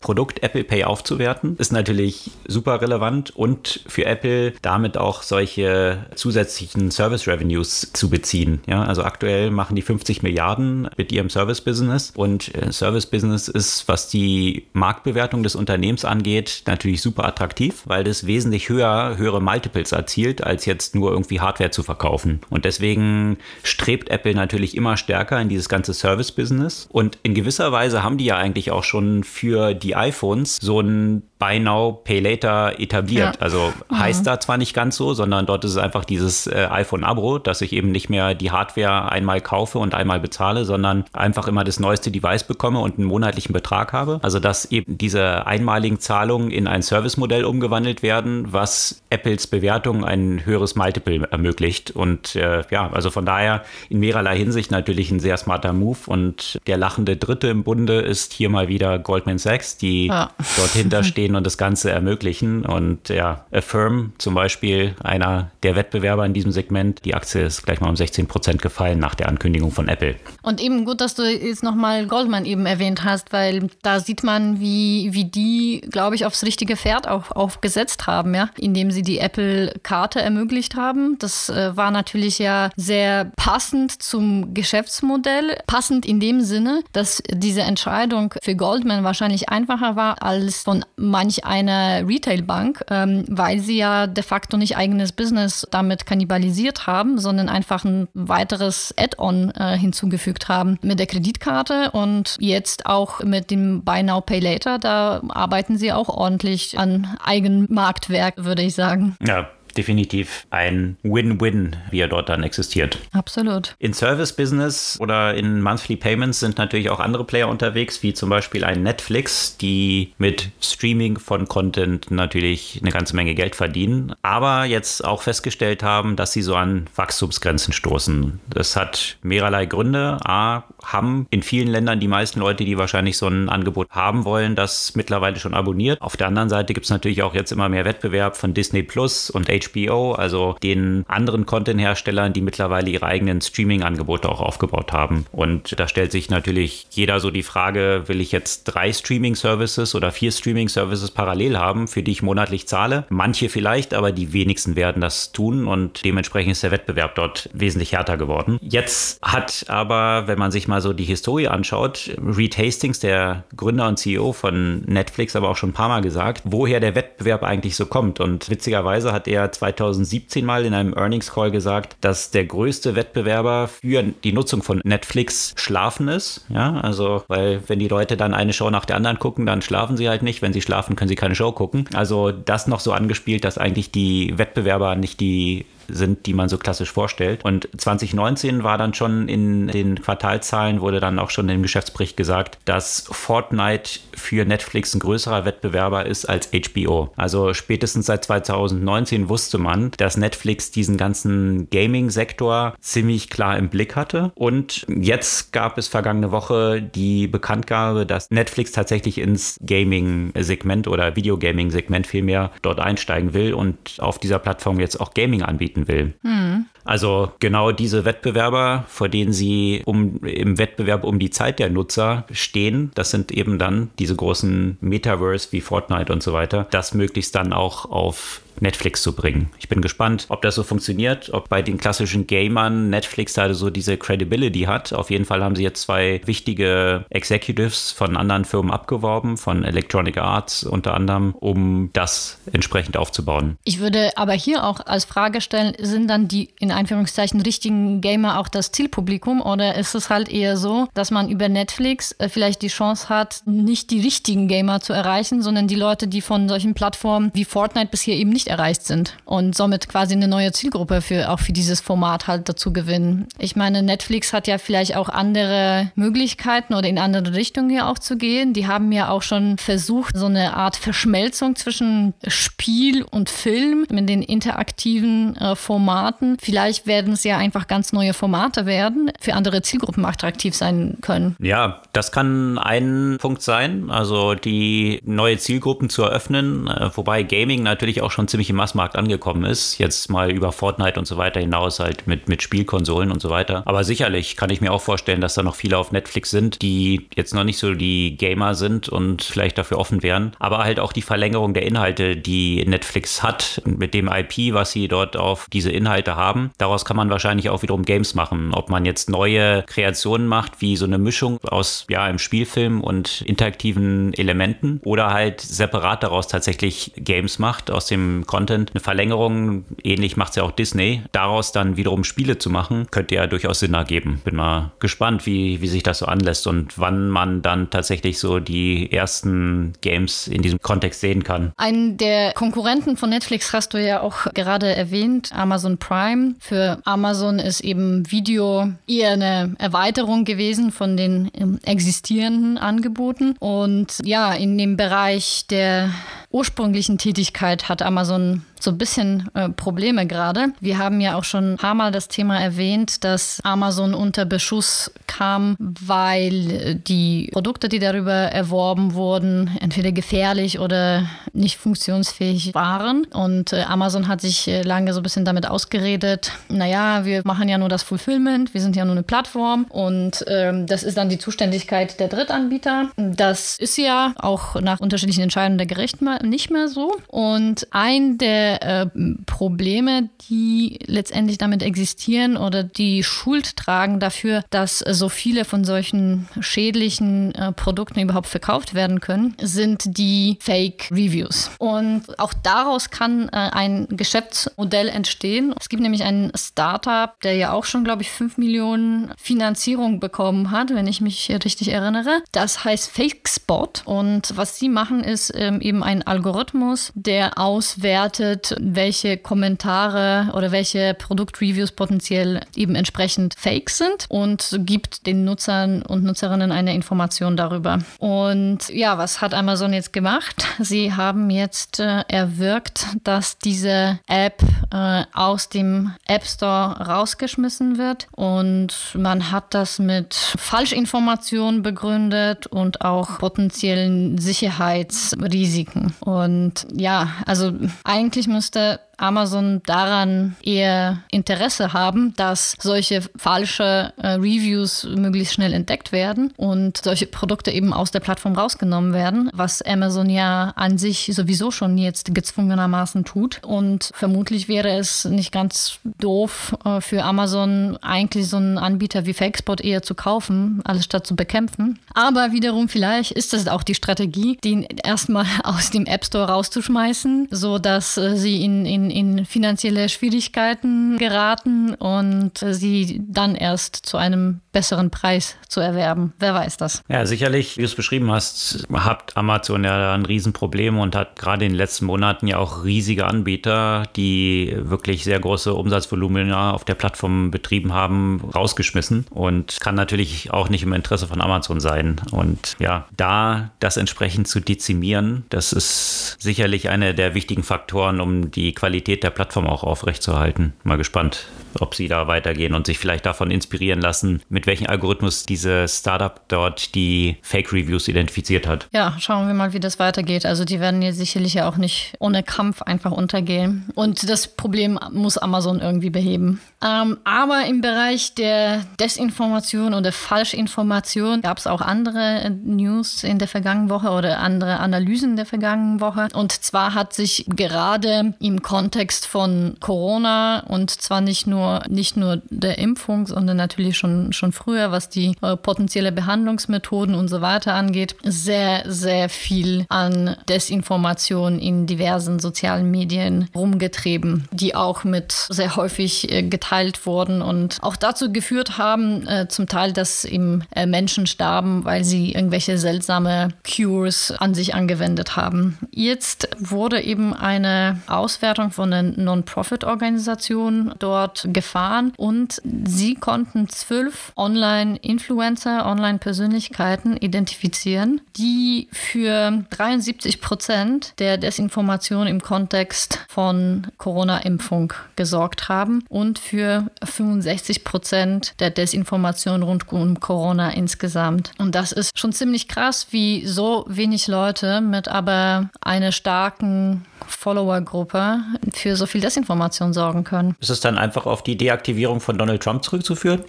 Produkt Apple Pay aufzuwerten, ist natürlich super relevant und für Apple damit auch solche zusätzlichen Service Revenues zu beziehen. Ja, also aktuell machen die 50 Milliarden mit ihrem Service Business und äh, Service Business ist, was die die Marktbewertung des Unternehmens angeht, natürlich super attraktiv, weil das wesentlich höher, höhere Multiples erzielt, als jetzt nur irgendwie Hardware zu verkaufen. Und deswegen strebt Apple natürlich immer stärker in dieses ganze Service-Business. Und in gewisser Weise haben die ja eigentlich auch schon für die iPhones so ein Buy Now, Pay Later etabliert. Ja. Also mhm. heißt da zwar nicht ganz so, sondern dort ist es einfach dieses äh, iPhone-Abo, dass ich eben nicht mehr die Hardware einmal kaufe und einmal bezahle, sondern einfach immer das neueste Device bekomme und einen monatlichen Betrag habe habe. Also dass eben diese einmaligen Zahlungen in ein Servicemodell umgewandelt werden, was Apples Bewertung ein höheres Multiple ermöglicht. Und äh, ja, also von daher in mehrerlei Hinsicht natürlich ein sehr smarter Move. Und der lachende Dritte im Bunde ist hier mal wieder Goldman Sachs, die ja. dort hinterstehen und das Ganze ermöglichen. Und ja, Affirm zum Beispiel, einer der Wettbewerber in diesem Segment, die Aktie ist gleich mal um 16 Prozent gefallen nach der Ankündigung von Apple. Und eben gut, dass du jetzt nochmal Goldman eben erwähnt hast, weil da sieht man, wie, wie die, glaube ich, aufs richtige Pferd auch, aufgesetzt haben, ja, indem sie die Apple-Karte ermöglicht haben. Das äh, war natürlich ja sehr passend zum Geschäftsmodell. Passend in dem Sinne, dass diese Entscheidung für Goldman wahrscheinlich einfacher war als von manch einer Retailbank, ähm, weil sie ja de facto nicht eigenes Business damit kannibalisiert haben, sondern einfach ein weiteres Add-on äh, hinzugefügt haben mit der Kreditkarte und jetzt auch mit dem Buy Now Pay Later. Da arbeiten sie auch ordentlich an Eigenmarktwerk, würde ich sagen. Ja, definitiv ein Win-Win, wie er dort dann existiert. Absolut. In Service-Business oder in Monthly Payments sind natürlich auch andere Player unterwegs, wie zum Beispiel ein Netflix, die mit Streaming von Content natürlich eine ganze Menge Geld verdienen, aber jetzt auch festgestellt haben, dass sie so an Wachstumsgrenzen stoßen. Das hat mehrerlei Gründe. A, haben in vielen Ländern die meisten Leute, die wahrscheinlich so ein Angebot haben wollen, das mittlerweile schon abonniert. Auf der anderen Seite gibt es natürlich auch jetzt immer mehr Wettbewerb von Disney Plus und HBO, also den anderen Content-Herstellern, die mittlerweile ihre eigenen Streaming-Angebote auch aufgebaut haben. Und da stellt sich natürlich jeder so die Frage, will ich jetzt drei Streaming-Services oder vier Streaming-Services parallel haben, für die ich monatlich zahle? Manche vielleicht, aber die wenigsten werden das tun und dementsprechend ist der Wettbewerb dort wesentlich härter geworden. Jetzt hat aber, wenn man sich mal so die Historie anschaut, Reed Hastings, der Gründer und CEO von Netflix, aber auch schon ein paar Mal gesagt, woher der Wettbewerb eigentlich so kommt. Und witzigerweise hat er 2017 mal in einem Earnings Call gesagt, dass der größte Wettbewerber für die Nutzung von Netflix Schlafen ist. Ja, also, weil wenn die Leute dann eine Show nach der anderen gucken, dann schlafen sie halt nicht. Wenn sie schlafen, können sie keine Show gucken. Also das noch so angespielt, dass eigentlich die Wettbewerber nicht die sind, die man so klassisch vorstellt. Und 2019 war dann schon in den Quartalzahlen, wurde dann auch schon im Geschäftsbericht gesagt, dass Fortnite für Netflix ein größerer Wettbewerber ist als HBO. Also spätestens seit 2019 wusste man, dass Netflix diesen ganzen Gaming-Sektor ziemlich klar im Blick hatte. Und jetzt gab es vergangene Woche die Bekanntgabe, dass Netflix tatsächlich ins Gaming-Segment oder Videogaming-Segment vielmehr dort einsteigen will und auf dieser Plattform jetzt auch Gaming anbieten anbieten will. Mhm. Also genau diese Wettbewerber, vor denen sie um, im Wettbewerb um die Zeit der Nutzer stehen, das sind eben dann diese großen Metaverse wie Fortnite und so weiter, das möglichst dann auch auf Netflix zu bringen. Ich bin gespannt, ob das so funktioniert, ob bei den klassischen Gamern Netflix da so diese Credibility hat. Auf jeden Fall haben sie jetzt zwei wichtige Executives von anderen Firmen abgeworben, von Electronic Arts unter anderem, um das entsprechend aufzubauen. Ich würde aber hier auch als Frage stellen, sind dann die in Anführungszeichen richtigen Gamer auch das Zielpublikum oder ist es halt eher so, dass man über Netflix äh, vielleicht die Chance hat, nicht die richtigen Gamer zu erreichen, sondern die Leute, die von solchen Plattformen wie Fortnite bisher eben nicht nicht erreicht sind und somit quasi eine neue Zielgruppe für auch für dieses Format halt dazu gewinnen. Ich meine, Netflix hat ja vielleicht auch andere Möglichkeiten oder in andere Richtungen hier auch zu gehen. Die haben ja auch schon versucht, so eine Art Verschmelzung zwischen Spiel und Film mit den interaktiven äh, Formaten. Vielleicht werden es ja einfach ganz neue Formate werden, für andere Zielgruppen attraktiv sein können. Ja, das kann ein Punkt sein, also die neue Zielgruppen zu eröffnen, äh, wobei Gaming natürlich auch schon ziemlich im Massmarkt angekommen ist. Jetzt mal über Fortnite und so weiter hinaus halt mit, mit Spielkonsolen und so weiter. Aber sicherlich kann ich mir auch vorstellen, dass da noch viele auf Netflix sind, die jetzt noch nicht so die Gamer sind und vielleicht dafür offen wären. Aber halt auch die Verlängerung der Inhalte, die Netflix hat, mit dem IP, was sie dort auf diese Inhalte haben. Daraus kann man wahrscheinlich auch wiederum Games machen. Ob man jetzt neue Kreationen macht, wie so eine Mischung aus ja, im Spielfilm und interaktiven Elementen oder halt separat daraus tatsächlich Games macht aus dem Content eine Verlängerung, ähnlich macht es ja auch Disney, daraus dann wiederum Spiele zu machen, könnte ja durchaus Sinn ergeben. Bin mal gespannt, wie, wie sich das so anlässt und wann man dann tatsächlich so die ersten Games in diesem Kontext sehen kann. Einen der Konkurrenten von Netflix hast du ja auch gerade erwähnt, Amazon Prime. Für Amazon ist eben Video eher eine Erweiterung gewesen von den ähm, existierenden Angeboten. Und ja, in dem Bereich der ursprünglichen Tätigkeit hat Amazon so ein bisschen äh, Probleme gerade. Wir haben ja auch schon ein paar Mal das Thema erwähnt, dass Amazon unter Beschuss kam, weil die Produkte, die darüber erworben wurden, entweder gefährlich oder nicht funktionsfähig waren. Und äh, Amazon hat sich äh, lange so ein bisschen damit ausgeredet, naja, wir machen ja nur das Fulfillment, wir sind ja nur eine Plattform und ähm, das ist dann die Zuständigkeit der Drittanbieter. Das ist ja auch nach unterschiedlichen Entscheidungen der Gerichte nicht mehr so. Und ein der äh, Probleme, die letztendlich damit existieren oder die Schuld tragen dafür, dass so viele von solchen schädlichen äh, Produkten überhaupt verkauft werden können, sind die Fake Reviews. Und auch daraus kann äh, ein Geschäftsmodell entstehen. Es gibt nämlich einen Startup, der ja auch schon, glaube ich, 5 Millionen Finanzierung bekommen hat, wenn ich mich richtig erinnere. Das heißt FakeSpot. Und was sie machen, ist ähm, eben ein Algorithmus, der auswertet, welche Kommentare oder welche Produktreviews potenziell eben entsprechend fake sind und gibt den Nutzern und Nutzerinnen eine Information darüber. Und ja, was hat Amazon jetzt gemacht? Sie haben jetzt äh, erwirkt, dass diese App äh, aus dem App Store rausgeschmissen wird und man hat das mit Falschinformationen begründet und auch potenziellen Sicherheitsrisiken. Und ja, also eigentlich müsste Amazon daran eher Interesse haben, dass solche falsche äh, Reviews möglichst schnell entdeckt werden und solche Produkte eben aus der Plattform rausgenommen werden, was Amazon ja an sich sowieso schon jetzt gezwungenermaßen tut. Und vermutlich wäre es nicht ganz doof äh, für Amazon eigentlich so einen Anbieter wie Fakespot eher zu kaufen, alles statt zu bekämpfen. Aber wiederum vielleicht ist es auch die Strategie, den erstmal aus dem App Store rauszuschmeißen, so dass äh, sie in, in in, finanzielle Schwierigkeiten geraten und sie dann erst zu einem besseren Preis zu erwerben. Wer weiß das? Ja, sicherlich, wie du es beschrieben hast, hat Amazon ja ein Riesenproblem und hat gerade in den letzten Monaten ja auch riesige Anbieter, die wirklich sehr große Umsatzvolumina auf der Plattform betrieben haben, rausgeschmissen und kann natürlich auch nicht im Interesse von Amazon sein. Und ja, da das entsprechend zu dezimieren, das ist sicherlich einer der wichtigen Faktoren, um die Qualität Qualität der Plattform auch aufrechtzuerhalten. Mal gespannt, ob sie da weitergehen und sich vielleicht davon inspirieren lassen, mit welchem Algorithmus diese Startup dort die Fake-Reviews identifiziert hat. Ja, schauen wir mal, wie das weitergeht. Also die werden jetzt sicherlich ja auch nicht ohne Kampf einfach untergehen. Und das Problem muss Amazon irgendwie beheben. Ähm, aber im Bereich der Desinformation oder Falschinformation gab es auch andere News in der vergangenen Woche oder andere Analysen der vergangenen Woche. Und zwar hat sich gerade im Kontext von Corona und zwar nicht nur, nicht nur der Impfung, sondern natürlich schon, schon früher, was die äh, potenzielle Behandlungsmethoden und so weiter angeht, sehr, sehr viel an Desinformation in diversen sozialen Medien rumgetrieben, die auch mit sehr häufig äh, geteilt wurden und auch dazu geführt haben, äh, zum Teil, dass eben äh, Menschen starben, weil sie irgendwelche seltsame Cures an sich angewendet haben. Jetzt wurde eben eine Auswertung von einer Non-Profit-Organisation dort gefahren und sie konnten zwölf Online-Influencer, Online-Persönlichkeiten identifizieren, die für 73 Prozent der Desinformation im Kontext von Corona-Impfung gesorgt haben und für 65 Prozent der Desinformation rund um Corona insgesamt. Und das ist schon ziemlich krass, wie so wenig Leute mit aber einer starken Follower-Gruppe für so viel Desinformation sorgen können. Ist es dann einfach auf die Deaktivierung von Donald Trump zurückzuführen?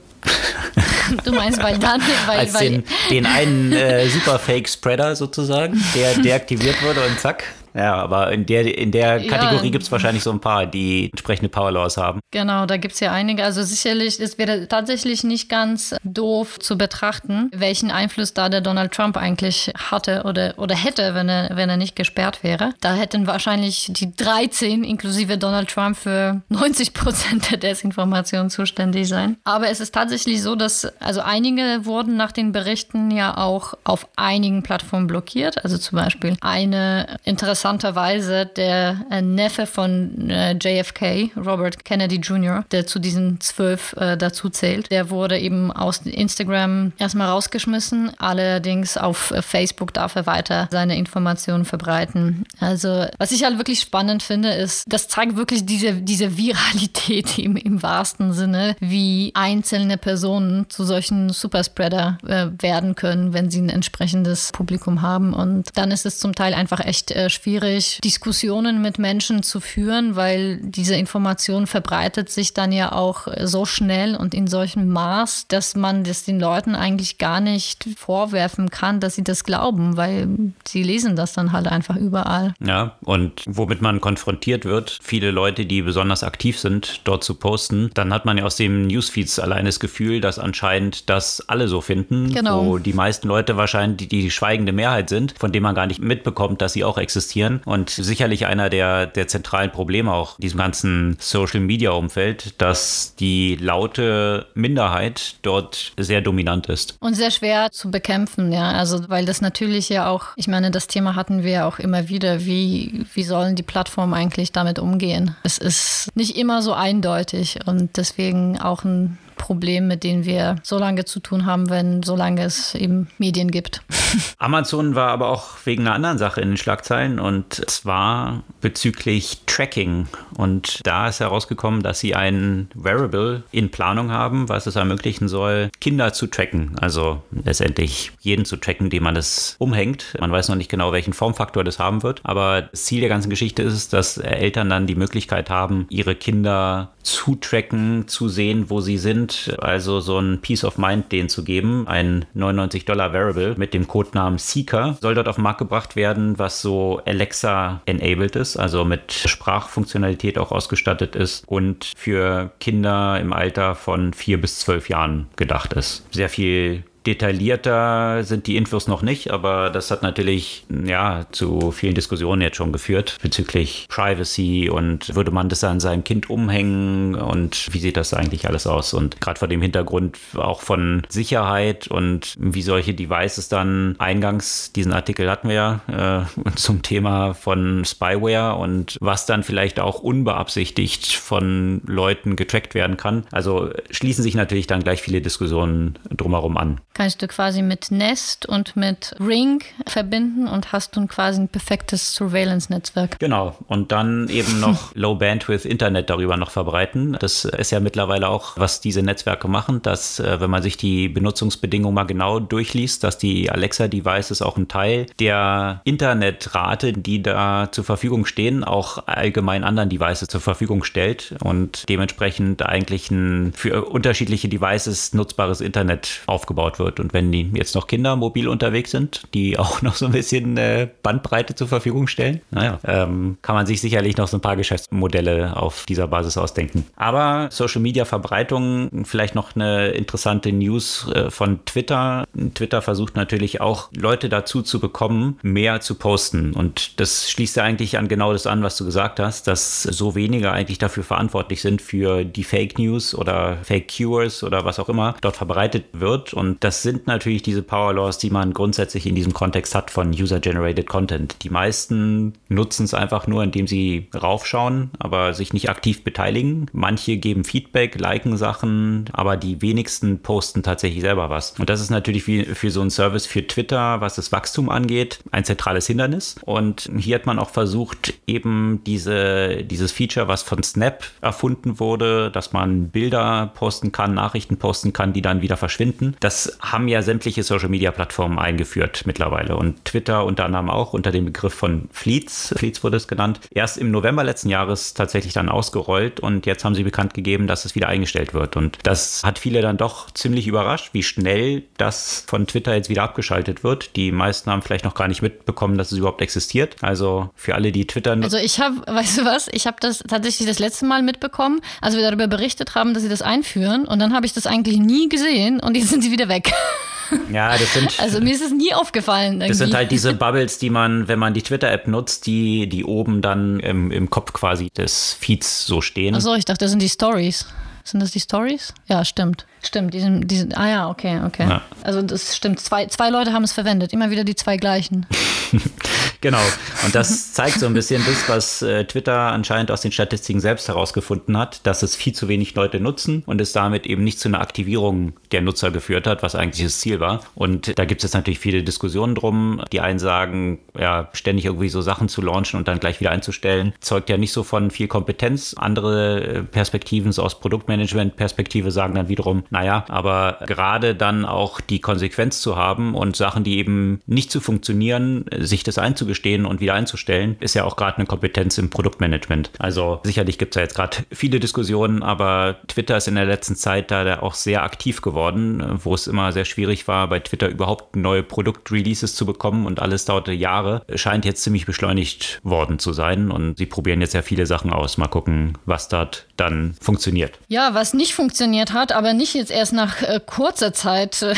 Du meinst, weil dann. Weil, Als weil den, den einen äh, Super-Fake-Spreader sozusagen, der deaktiviert wurde und zack. Ja, aber in der, in der Kategorie ja. gibt es wahrscheinlich so ein paar, die entsprechende Power Laws haben. Genau, da gibt es ja einige. Also sicherlich, es wäre tatsächlich nicht ganz doof zu betrachten, welchen Einfluss da der Donald Trump eigentlich hatte oder, oder hätte, wenn er, wenn er nicht gesperrt wäre. Da hätten wahrscheinlich die 13 inklusive Donald Trump für 90 Prozent der Desinformation zuständig sein. Aber es ist tatsächlich so, dass also einige wurden nach den Berichten ja auch auf einigen Plattformen blockiert. Also zum Beispiel eine interessanterweise der äh, Neffe von äh, JFK, Robert Kennedy Jr., der zu diesen zwölf äh, dazu zählt, der wurde eben aus Instagram erstmal rausgeschmissen. Allerdings auf Facebook darf er weiter seine Informationen verbreiten. Also was ich halt wirklich spannend finde, ist, das zeigt wirklich diese, diese Viralität im, im wahrsten Sinne, wie einzelne Personen zu solchen Superspreader äh, werden können, wenn sie ein entsprechendes Publikum haben. Und dann ist es zum Teil einfach echt äh, schwierig, Diskussionen mit Menschen zu führen, weil diese Information verbreitet sich dann ja auch so schnell und in solchem Maß, dass man das den Leuten eigentlich gar nicht vorwerfen kann, dass sie das glauben, weil sie lesen das dann halt einfach überall. Ja, und womit man konfrontiert wird, viele Leute, die besonders aktiv sind, dort zu posten, dann hat man ja aus dem Newsfeeds allein das Gefühl, dass anscheinend das alle so finden, genau. wo die meisten Leute wahrscheinlich die, die schweigende Mehrheit sind, von dem man gar nicht mitbekommt, dass sie auch existieren. Und sicherlich einer der, der zentralen Probleme auch diesem ganzen Social-Media-Umfeld, dass die laute Minderheit dort sehr dominant ist. Und sehr schwer zu bekämpfen, ja. Also, weil das natürlich ja auch, ich meine, das Thema hatten wir ja auch immer wieder, wie, wie sollen die Plattformen eigentlich damit umgehen? Es ist nicht immer so eindeutig und deswegen auch ein Problem, mit denen wir so lange zu tun haben, wenn solange es eben Medien gibt. Amazon war aber auch wegen einer anderen Sache in den Schlagzeilen und zwar bezüglich Tracking. Und da ist herausgekommen, dass sie ein Wearable in Planung haben, was es ermöglichen soll, Kinder zu tracken. Also letztendlich jeden zu tracken, dem man es umhängt. Man weiß noch nicht genau, welchen Formfaktor das haben wird. Aber das Ziel der ganzen Geschichte ist, dass Eltern dann die Möglichkeit haben, ihre Kinder zu tracken, zu sehen, wo sie sind also so ein Peace of Mind denen zu geben. Ein 99 Dollar Variable mit dem Codenamen Seeker soll dort auf den Markt gebracht werden, was so Alexa enabled ist, also mit Sprachfunktionalität auch ausgestattet ist und für Kinder im Alter von vier bis zwölf Jahren gedacht ist. Sehr viel Detaillierter sind die Infos noch nicht, aber das hat natürlich ja zu vielen Diskussionen jetzt schon geführt bezüglich Privacy und würde man das an sein Kind umhängen und wie sieht das eigentlich alles aus? Und gerade vor dem Hintergrund auch von Sicherheit und wie solche Devices dann eingangs, diesen Artikel hatten wir ja äh, zum Thema von Spyware und was dann vielleicht auch unbeabsichtigt von Leuten getrackt werden kann. Also schließen sich natürlich dann gleich viele Diskussionen drumherum an kannst du quasi mit Nest und mit Ring verbinden und hast du quasi ein perfektes Surveillance-Netzwerk. Genau. Und dann eben noch Low Bandwidth Internet darüber noch verbreiten. Das ist ja mittlerweile auch, was diese Netzwerke machen, dass, äh, wenn man sich die Benutzungsbedingungen mal genau durchliest, dass die Alexa-Devices auch ein Teil der Internetrate, die da zur Verfügung stehen, auch allgemein anderen Devices zur Verfügung stellt und dementsprechend eigentlich ein für unterschiedliche Devices nutzbares Internet aufgebaut wird wird. Und wenn die jetzt noch Kinder mobil unterwegs sind, die auch noch so ein bisschen äh, Bandbreite zur Verfügung stellen, naja, ähm, kann man sich sicherlich noch so ein paar Geschäftsmodelle auf dieser Basis ausdenken. Aber Social Media Verbreitung, vielleicht noch eine interessante News äh, von Twitter. Twitter versucht natürlich auch Leute dazu zu bekommen, mehr zu posten. Und das schließt ja eigentlich an genau das an, was du gesagt hast, dass so wenige eigentlich dafür verantwortlich sind für die Fake News oder Fake Cures oder was auch immer dort verbreitet wird. Und das das sind natürlich diese Power Laws, die man grundsätzlich in diesem Kontext hat von User-Generated Content. Die meisten nutzen es einfach nur, indem sie raufschauen, aber sich nicht aktiv beteiligen. Manche geben Feedback, liken Sachen, aber die wenigsten posten tatsächlich selber was. Und das ist natürlich wie für so einen Service für Twitter, was das Wachstum angeht, ein zentrales Hindernis. Und hier hat man auch versucht, eben diese, dieses Feature, was von Snap erfunden wurde, dass man Bilder posten kann, Nachrichten posten kann, die dann wieder verschwinden. Das haben ja sämtliche Social-Media-Plattformen eingeführt mittlerweile und Twitter unter anderem auch unter dem Begriff von Fleets, Fleets wurde es genannt, erst im November letzten Jahres tatsächlich dann ausgerollt und jetzt haben sie bekannt gegeben, dass es wieder eingestellt wird. Und das hat viele dann doch ziemlich überrascht, wie schnell das von Twitter jetzt wieder abgeschaltet wird. Die meisten haben vielleicht noch gar nicht mitbekommen, dass es überhaupt existiert. Also für alle, die Twitter. Also ich habe, weißt du was, ich habe das tatsächlich das letzte Mal mitbekommen, als wir darüber berichtet haben, dass sie das einführen. Und dann habe ich das eigentlich nie gesehen und jetzt sind sie wieder weg. Ja, das sind. Also mir ist es nie aufgefallen. Irgendwie. Das sind halt diese Bubbles, die man, wenn man die Twitter-App nutzt, die, die oben dann im, im Kopf quasi des Feeds so stehen. Achso, ich dachte, das sind die Stories. Sind das die Stories? Ja, stimmt. Stimmt, die sind, die sind, ah ja, okay, okay. Ja. Also das stimmt, zwei, zwei Leute haben es verwendet, immer wieder die zwei gleichen. genau, und das zeigt so ein bisschen das, was äh, Twitter anscheinend aus den Statistiken selbst herausgefunden hat, dass es viel zu wenig Leute nutzen und es damit eben nicht zu einer Aktivierung der Nutzer geführt hat, was eigentlich das Ziel war. Und da gibt es jetzt natürlich viele Diskussionen drum. Die einen sagen, ja, ständig irgendwie so Sachen zu launchen und dann gleich wieder einzustellen, zeugt ja nicht so von viel Kompetenz. Andere äh, Perspektiven, so aus Produktmanagement-Perspektive, sagen dann wiederum, naja, aber gerade dann auch die Konsequenz zu haben und Sachen, die eben nicht zu funktionieren, sich das einzugestehen und wieder einzustellen, ist ja auch gerade eine Kompetenz im Produktmanagement. Also sicherlich gibt es ja jetzt gerade viele Diskussionen, aber Twitter ist in der letzten Zeit da auch sehr aktiv geworden, wo es immer sehr schwierig war, bei Twitter überhaupt neue Produktreleases zu bekommen und alles dauerte Jahre, scheint jetzt ziemlich beschleunigt worden zu sein und sie probieren jetzt ja viele Sachen aus. Mal gucken, was dort dann funktioniert. Ja, was nicht funktioniert hat, aber nicht jetzt erst nach äh, kurzer Zeit äh,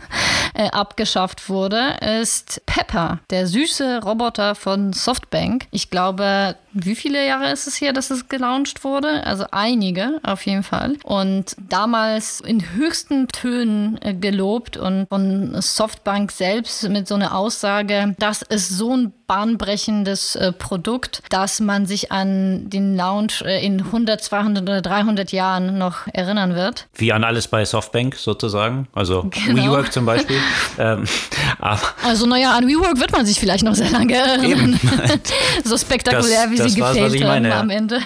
äh, abgeschafft wurde, ist Pepper, der süße Roboter von Softbank. Ich glaube, wie viele Jahre ist es her, dass es gelauncht wurde? Also einige auf jeden Fall. Und damals in höchsten Tönen äh, gelobt und von Softbank selbst mit so einer Aussage, das ist so ein bahnbrechendes äh, Produkt, dass man sich an den Launch äh, in 100, 200 oder 300 Jahren noch erinnern wird. Wie an alles bei Softbank sozusagen, also genau. WeWork zum Beispiel. ähm, also naja, an WeWork wird man sich vielleicht noch sehr lange erinnern. so spektakulär, das, wie das sie gefällt haben am Ende.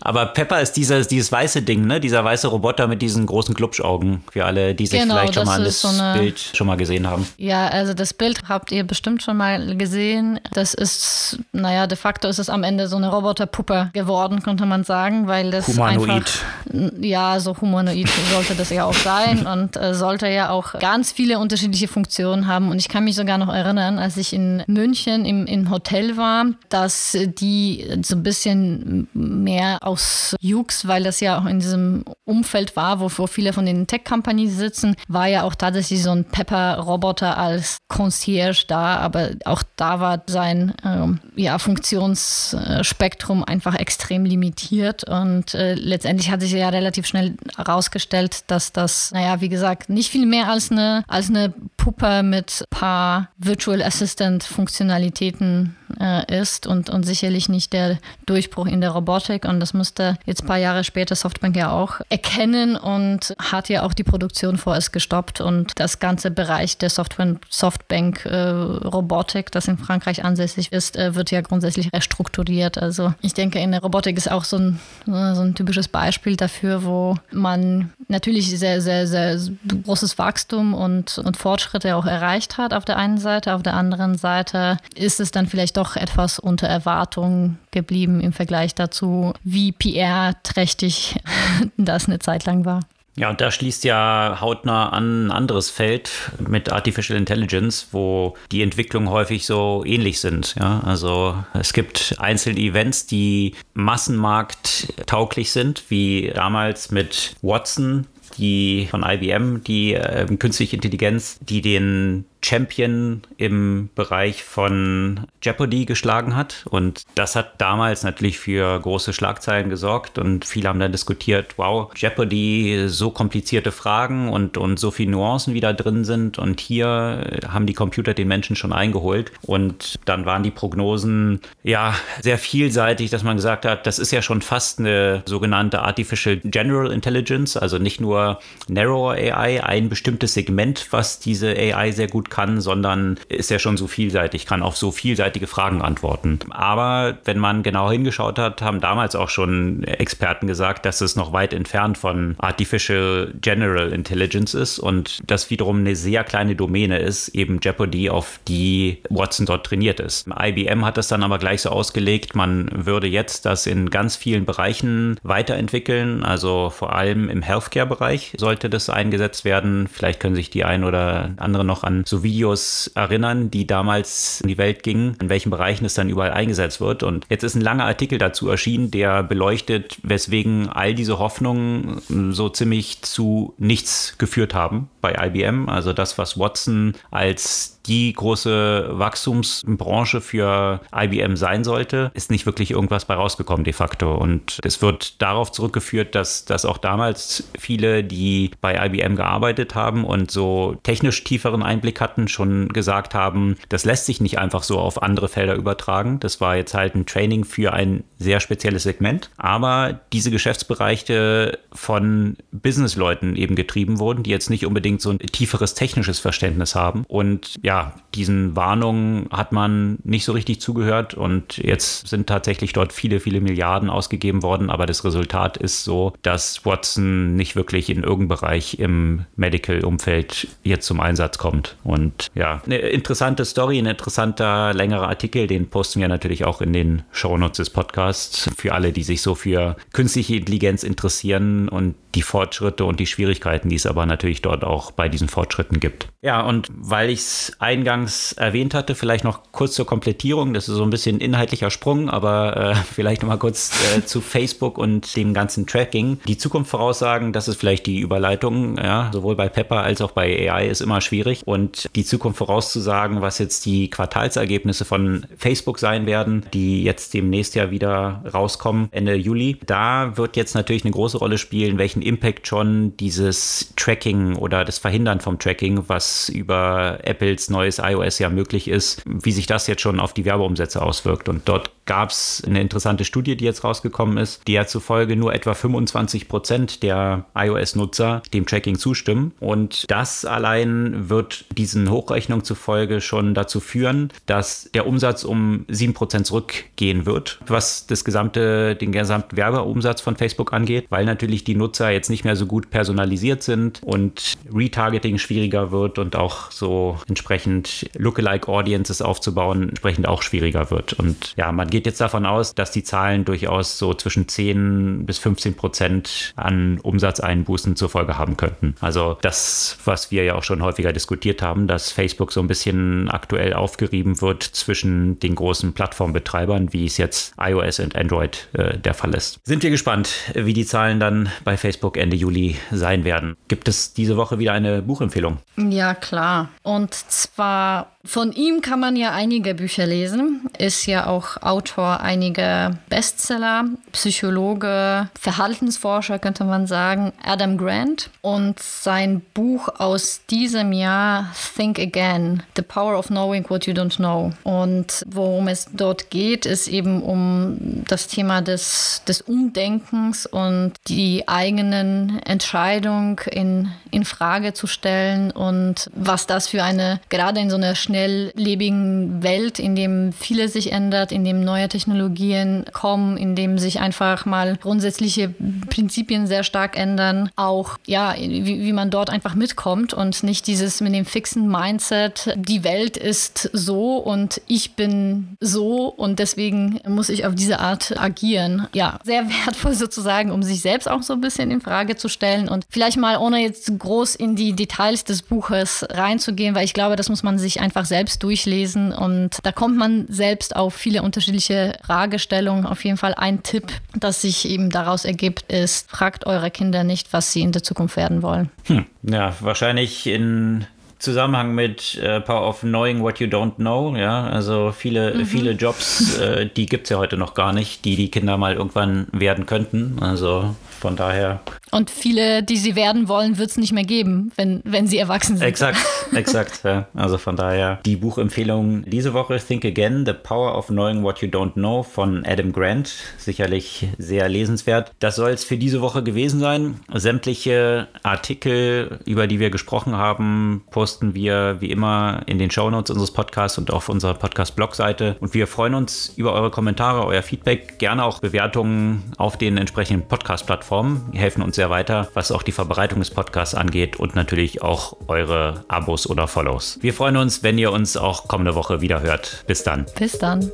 Aber Pepper ist dieses, dieses weiße Ding, ne? dieser weiße Roboter mit diesen großen Glubschaugen, für alle, die sich genau, vielleicht schon mal das so Bild schon mal gesehen haben. Ja, also das Bild habt ihr bestimmt schon mal gesehen. Das ist, naja, de facto ist es am Ende so eine Roboterpuppe geworden, könnte man sagen, weil das Humanoid. einfach, ja, so humanoid sollte das ja auch sein und äh, sollte ja auch ganz viele unterschiedliche Funktionen haben. Und ich kann mich sogar noch erinnern, als ich in München im, im Hotel war, dass die so ein bisschen mehr aus Jux, weil das ja auch in diesem Umfeld war, wo, wo viele von den Tech-Companies sitzen, war ja auch tatsächlich so ein Pepper-Roboter als Concierge da, aber auch da war sein ähm, ja, Funktionsspektrum einfach extrem limitiert und äh, letztendlich hat sich ja relativ schnell herausgestellt, dass das, naja, wie gesagt, nicht viel mehr als eine, als eine Puppe mit paar Virtual Assistant Funktionalitäten äh, ist und, und sicherlich nicht der Durchbruch in der Robotik. Und das musste jetzt ein paar Jahre später Softbank ja auch erkennen und hat ja auch die Produktion vorerst gestoppt und das ganze Bereich der Software Softbank äh, Robotik, das in Frankreich ansässig ist, äh, wird ja grundsätzlich restrukturiert. Also ich denke, in der Robotik ist auch so ein, so ein typisches Beispiel dafür, wo man natürlich sehr, sehr, sehr großes Wachstum und, und Fortschritte auch erreicht hat auf der einen Seite. Auf der anderen Seite ist es dann vielleicht doch etwas unter Erwartung geblieben im Vergleich dazu, wie PR-trächtig das eine Zeit lang war. Ja, und da schließt ja hautnah an ein anderes Feld mit Artificial Intelligence, wo die Entwicklungen häufig so ähnlich sind. Ja, also es gibt einzelne Events, die massenmarkttauglich sind, wie damals mit Watson, die von IBM, die äh, künstliche Intelligenz, die den Champion im Bereich von Jeopardy geschlagen hat. Und das hat damals natürlich für große Schlagzeilen gesorgt und viele haben dann diskutiert, wow, Jeopardy, so komplizierte Fragen und, und so viele Nuancen, wie da drin sind. Und hier haben die Computer den Menschen schon eingeholt. Und dann waren die Prognosen ja sehr vielseitig, dass man gesagt hat, das ist ja schon fast eine sogenannte Artificial General Intelligence, also nicht nur Narrow AI, ein bestimmtes Segment, was diese AI sehr gut kann, sondern ist ja schon so vielseitig, kann auf so vielseitige Fragen antworten. Aber wenn man genau hingeschaut hat, haben damals auch schon Experten gesagt, dass es noch weit entfernt von Artificial General Intelligence ist und das wiederum eine sehr kleine Domäne ist, eben Jeopardy, auf die Watson dort trainiert ist. IBM hat das dann aber gleich so ausgelegt, man würde jetzt das in ganz vielen Bereichen weiterentwickeln, also vor allem im Healthcare-Bereich sollte das eingesetzt werden. Vielleicht können sich die ein oder andere noch an so Videos erinnern, die damals in die Welt gingen, in welchen Bereichen es dann überall eingesetzt wird. Und jetzt ist ein langer Artikel dazu erschienen, der beleuchtet, weswegen all diese Hoffnungen so ziemlich zu nichts geführt haben bei IBM. Also das, was Watson als die große Wachstumsbranche für IBM sein sollte, ist nicht wirklich irgendwas bei rausgekommen de facto. Und es wird darauf zurückgeführt, dass, dass auch damals viele, die bei IBM gearbeitet haben und so technisch tieferen Einblick hatten, schon gesagt haben, das lässt sich nicht einfach so auf andere Felder übertragen. Das war jetzt halt ein Training für ein sehr spezielles Segment. Aber diese Geschäftsbereiche von Businessleuten eben getrieben wurden, die jetzt nicht unbedingt so ein tieferes technisches Verständnis haben. Und ja, ja, diesen Warnungen hat man nicht so richtig zugehört und jetzt sind tatsächlich dort viele, viele Milliarden ausgegeben worden, aber das Resultat ist so, dass Watson nicht wirklich in irgendeinem Bereich im Medical-Umfeld jetzt zum Einsatz kommt. Und ja, eine interessante Story, ein interessanter, längerer Artikel, den posten wir natürlich auch in den Shownotes des Podcasts für alle, die sich so für künstliche Intelligenz interessieren und die Fortschritte und die Schwierigkeiten, die es aber natürlich dort auch bei diesen Fortschritten gibt. Ja, und weil ich es eingangs erwähnt hatte, vielleicht noch kurz zur Komplettierung. Das ist so ein bisschen inhaltlicher Sprung, aber äh, vielleicht noch mal kurz äh, zu Facebook und dem ganzen Tracking. Die Zukunft voraussagen, das ist vielleicht die Überleitung, ja, sowohl bei Pepper als auch bei AI ist immer schwierig. Und die Zukunft vorauszusagen, was jetzt die Quartalsergebnisse von Facebook sein werden, die jetzt demnächst ja wieder rauskommen, Ende Juli, da wird jetzt natürlich eine große Rolle spielen, welchen Impact schon dieses Tracking oder das Verhindern vom Tracking, was über Apples neues iOS ja möglich ist, wie sich das jetzt schon auf die Werbeumsätze auswirkt. Und dort gab es eine interessante Studie, die jetzt rausgekommen ist, ja zufolge nur etwa 25 Prozent der iOS-Nutzer dem Tracking zustimmen. Und das allein wird diesen Hochrechnungen zufolge schon dazu führen, dass der Umsatz um 7 Prozent zurückgehen wird, was das gesamte, den gesamten Werbeumsatz von Facebook angeht, weil natürlich die Nutzer jetzt nicht mehr so gut personalisiert sind und Retargeting schwieriger wird und auch so entsprechend Lookalike Audiences aufzubauen entsprechend auch schwieriger wird. Und ja, man geht jetzt davon aus, dass die Zahlen durchaus so zwischen 10 bis 15 Prozent an Umsatzeinbußen zur Folge haben könnten. Also das, was wir ja auch schon häufiger diskutiert haben, dass Facebook so ein bisschen aktuell aufgerieben wird zwischen den großen Plattformbetreibern, wie es jetzt iOS und Android äh, der Fall ist. Sind wir gespannt, wie die Zahlen dann bei Facebook Ende Juli sein werden. Gibt es diese Woche wieder eine Buchempfehlung? Ja, klar. Und zwar von ihm kann man ja einige Bücher lesen, ist ja auch Autor einiger Bestseller, Psychologe, Verhaltensforscher könnte man sagen, Adam Grant. Und sein Buch aus diesem Jahr, Think Again, The Power of Knowing What You Don't Know. Und worum es dort geht, ist eben um das Thema des, des Umdenkens und die eigenen Entscheidungen in, in Frage zu stellen und was das für eine, gerade in so einer schnelllebigen Welt, in dem vieles sich ändert, in dem neue Technologien kommen, in dem sich einfach mal grundsätzliche Prinzipien sehr stark ändern, auch ja, wie, wie man dort einfach mitkommt und nicht dieses mit dem fixen Mindset, die Welt ist so und ich bin so und deswegen muss ich auf diese Art agieren. Ja, sehr wertvoll sozusagen, um sich selbst auch so ein bisschen in Frage zu stellen und vielleicht mal ohne jetzt groß in die Details des Buches reinzugehen, weil ich glaube, das muss man sich einfach selbst durchlesen und da kommt man selbst auf viele unterschiedliche Fragestellungen. Auf jeden Fall ein Tipp, das sich eben daraus ergibt, ist, fragt eure Kinder nicht, was sie in der Zukunft werden wollen. Hm. Ja, wahrscheinlich in Zusammenhang mit äh, Power of Knowing What You Don't Know, ja, also viele, mhm. viele Jobs, äh, die gibt es ja heute noch gar nicht, die die Kinder mal irgendwann werden könnten. Also von daher. Und viele, die sie werden wollen, wird es nicht mehr geben, wenn, wenn sie erwachsen sind. Exakt, exakt. ja. Also von daher die Buchempfehlung diese Woche Think Again, The Power of Knowing What You Don't Know von Adam Grant. Sicherlich sehr lesenswert. Das soll es für diese Woche gewesen sein. Sämtliche Artikel, über die wir gesprochen haben, posten wir wie immer in den Shownotes unseres Podcasts und auf unserer Podcast-Blog-Seite. Und wir freuen uns über eure Kommentare, euer Feedback, gerne auch Bewertungen auf den entsprechenden Podcast-Plattformen. Die helfen uns sehr weiter, was auch die Verbreitung des Podcasts angeht und natürlich auch eure Abos oder Follows. Wir freuen uns, wenn ihr uns auch kommende Woche wieder hört. Bis dann. Bis dann.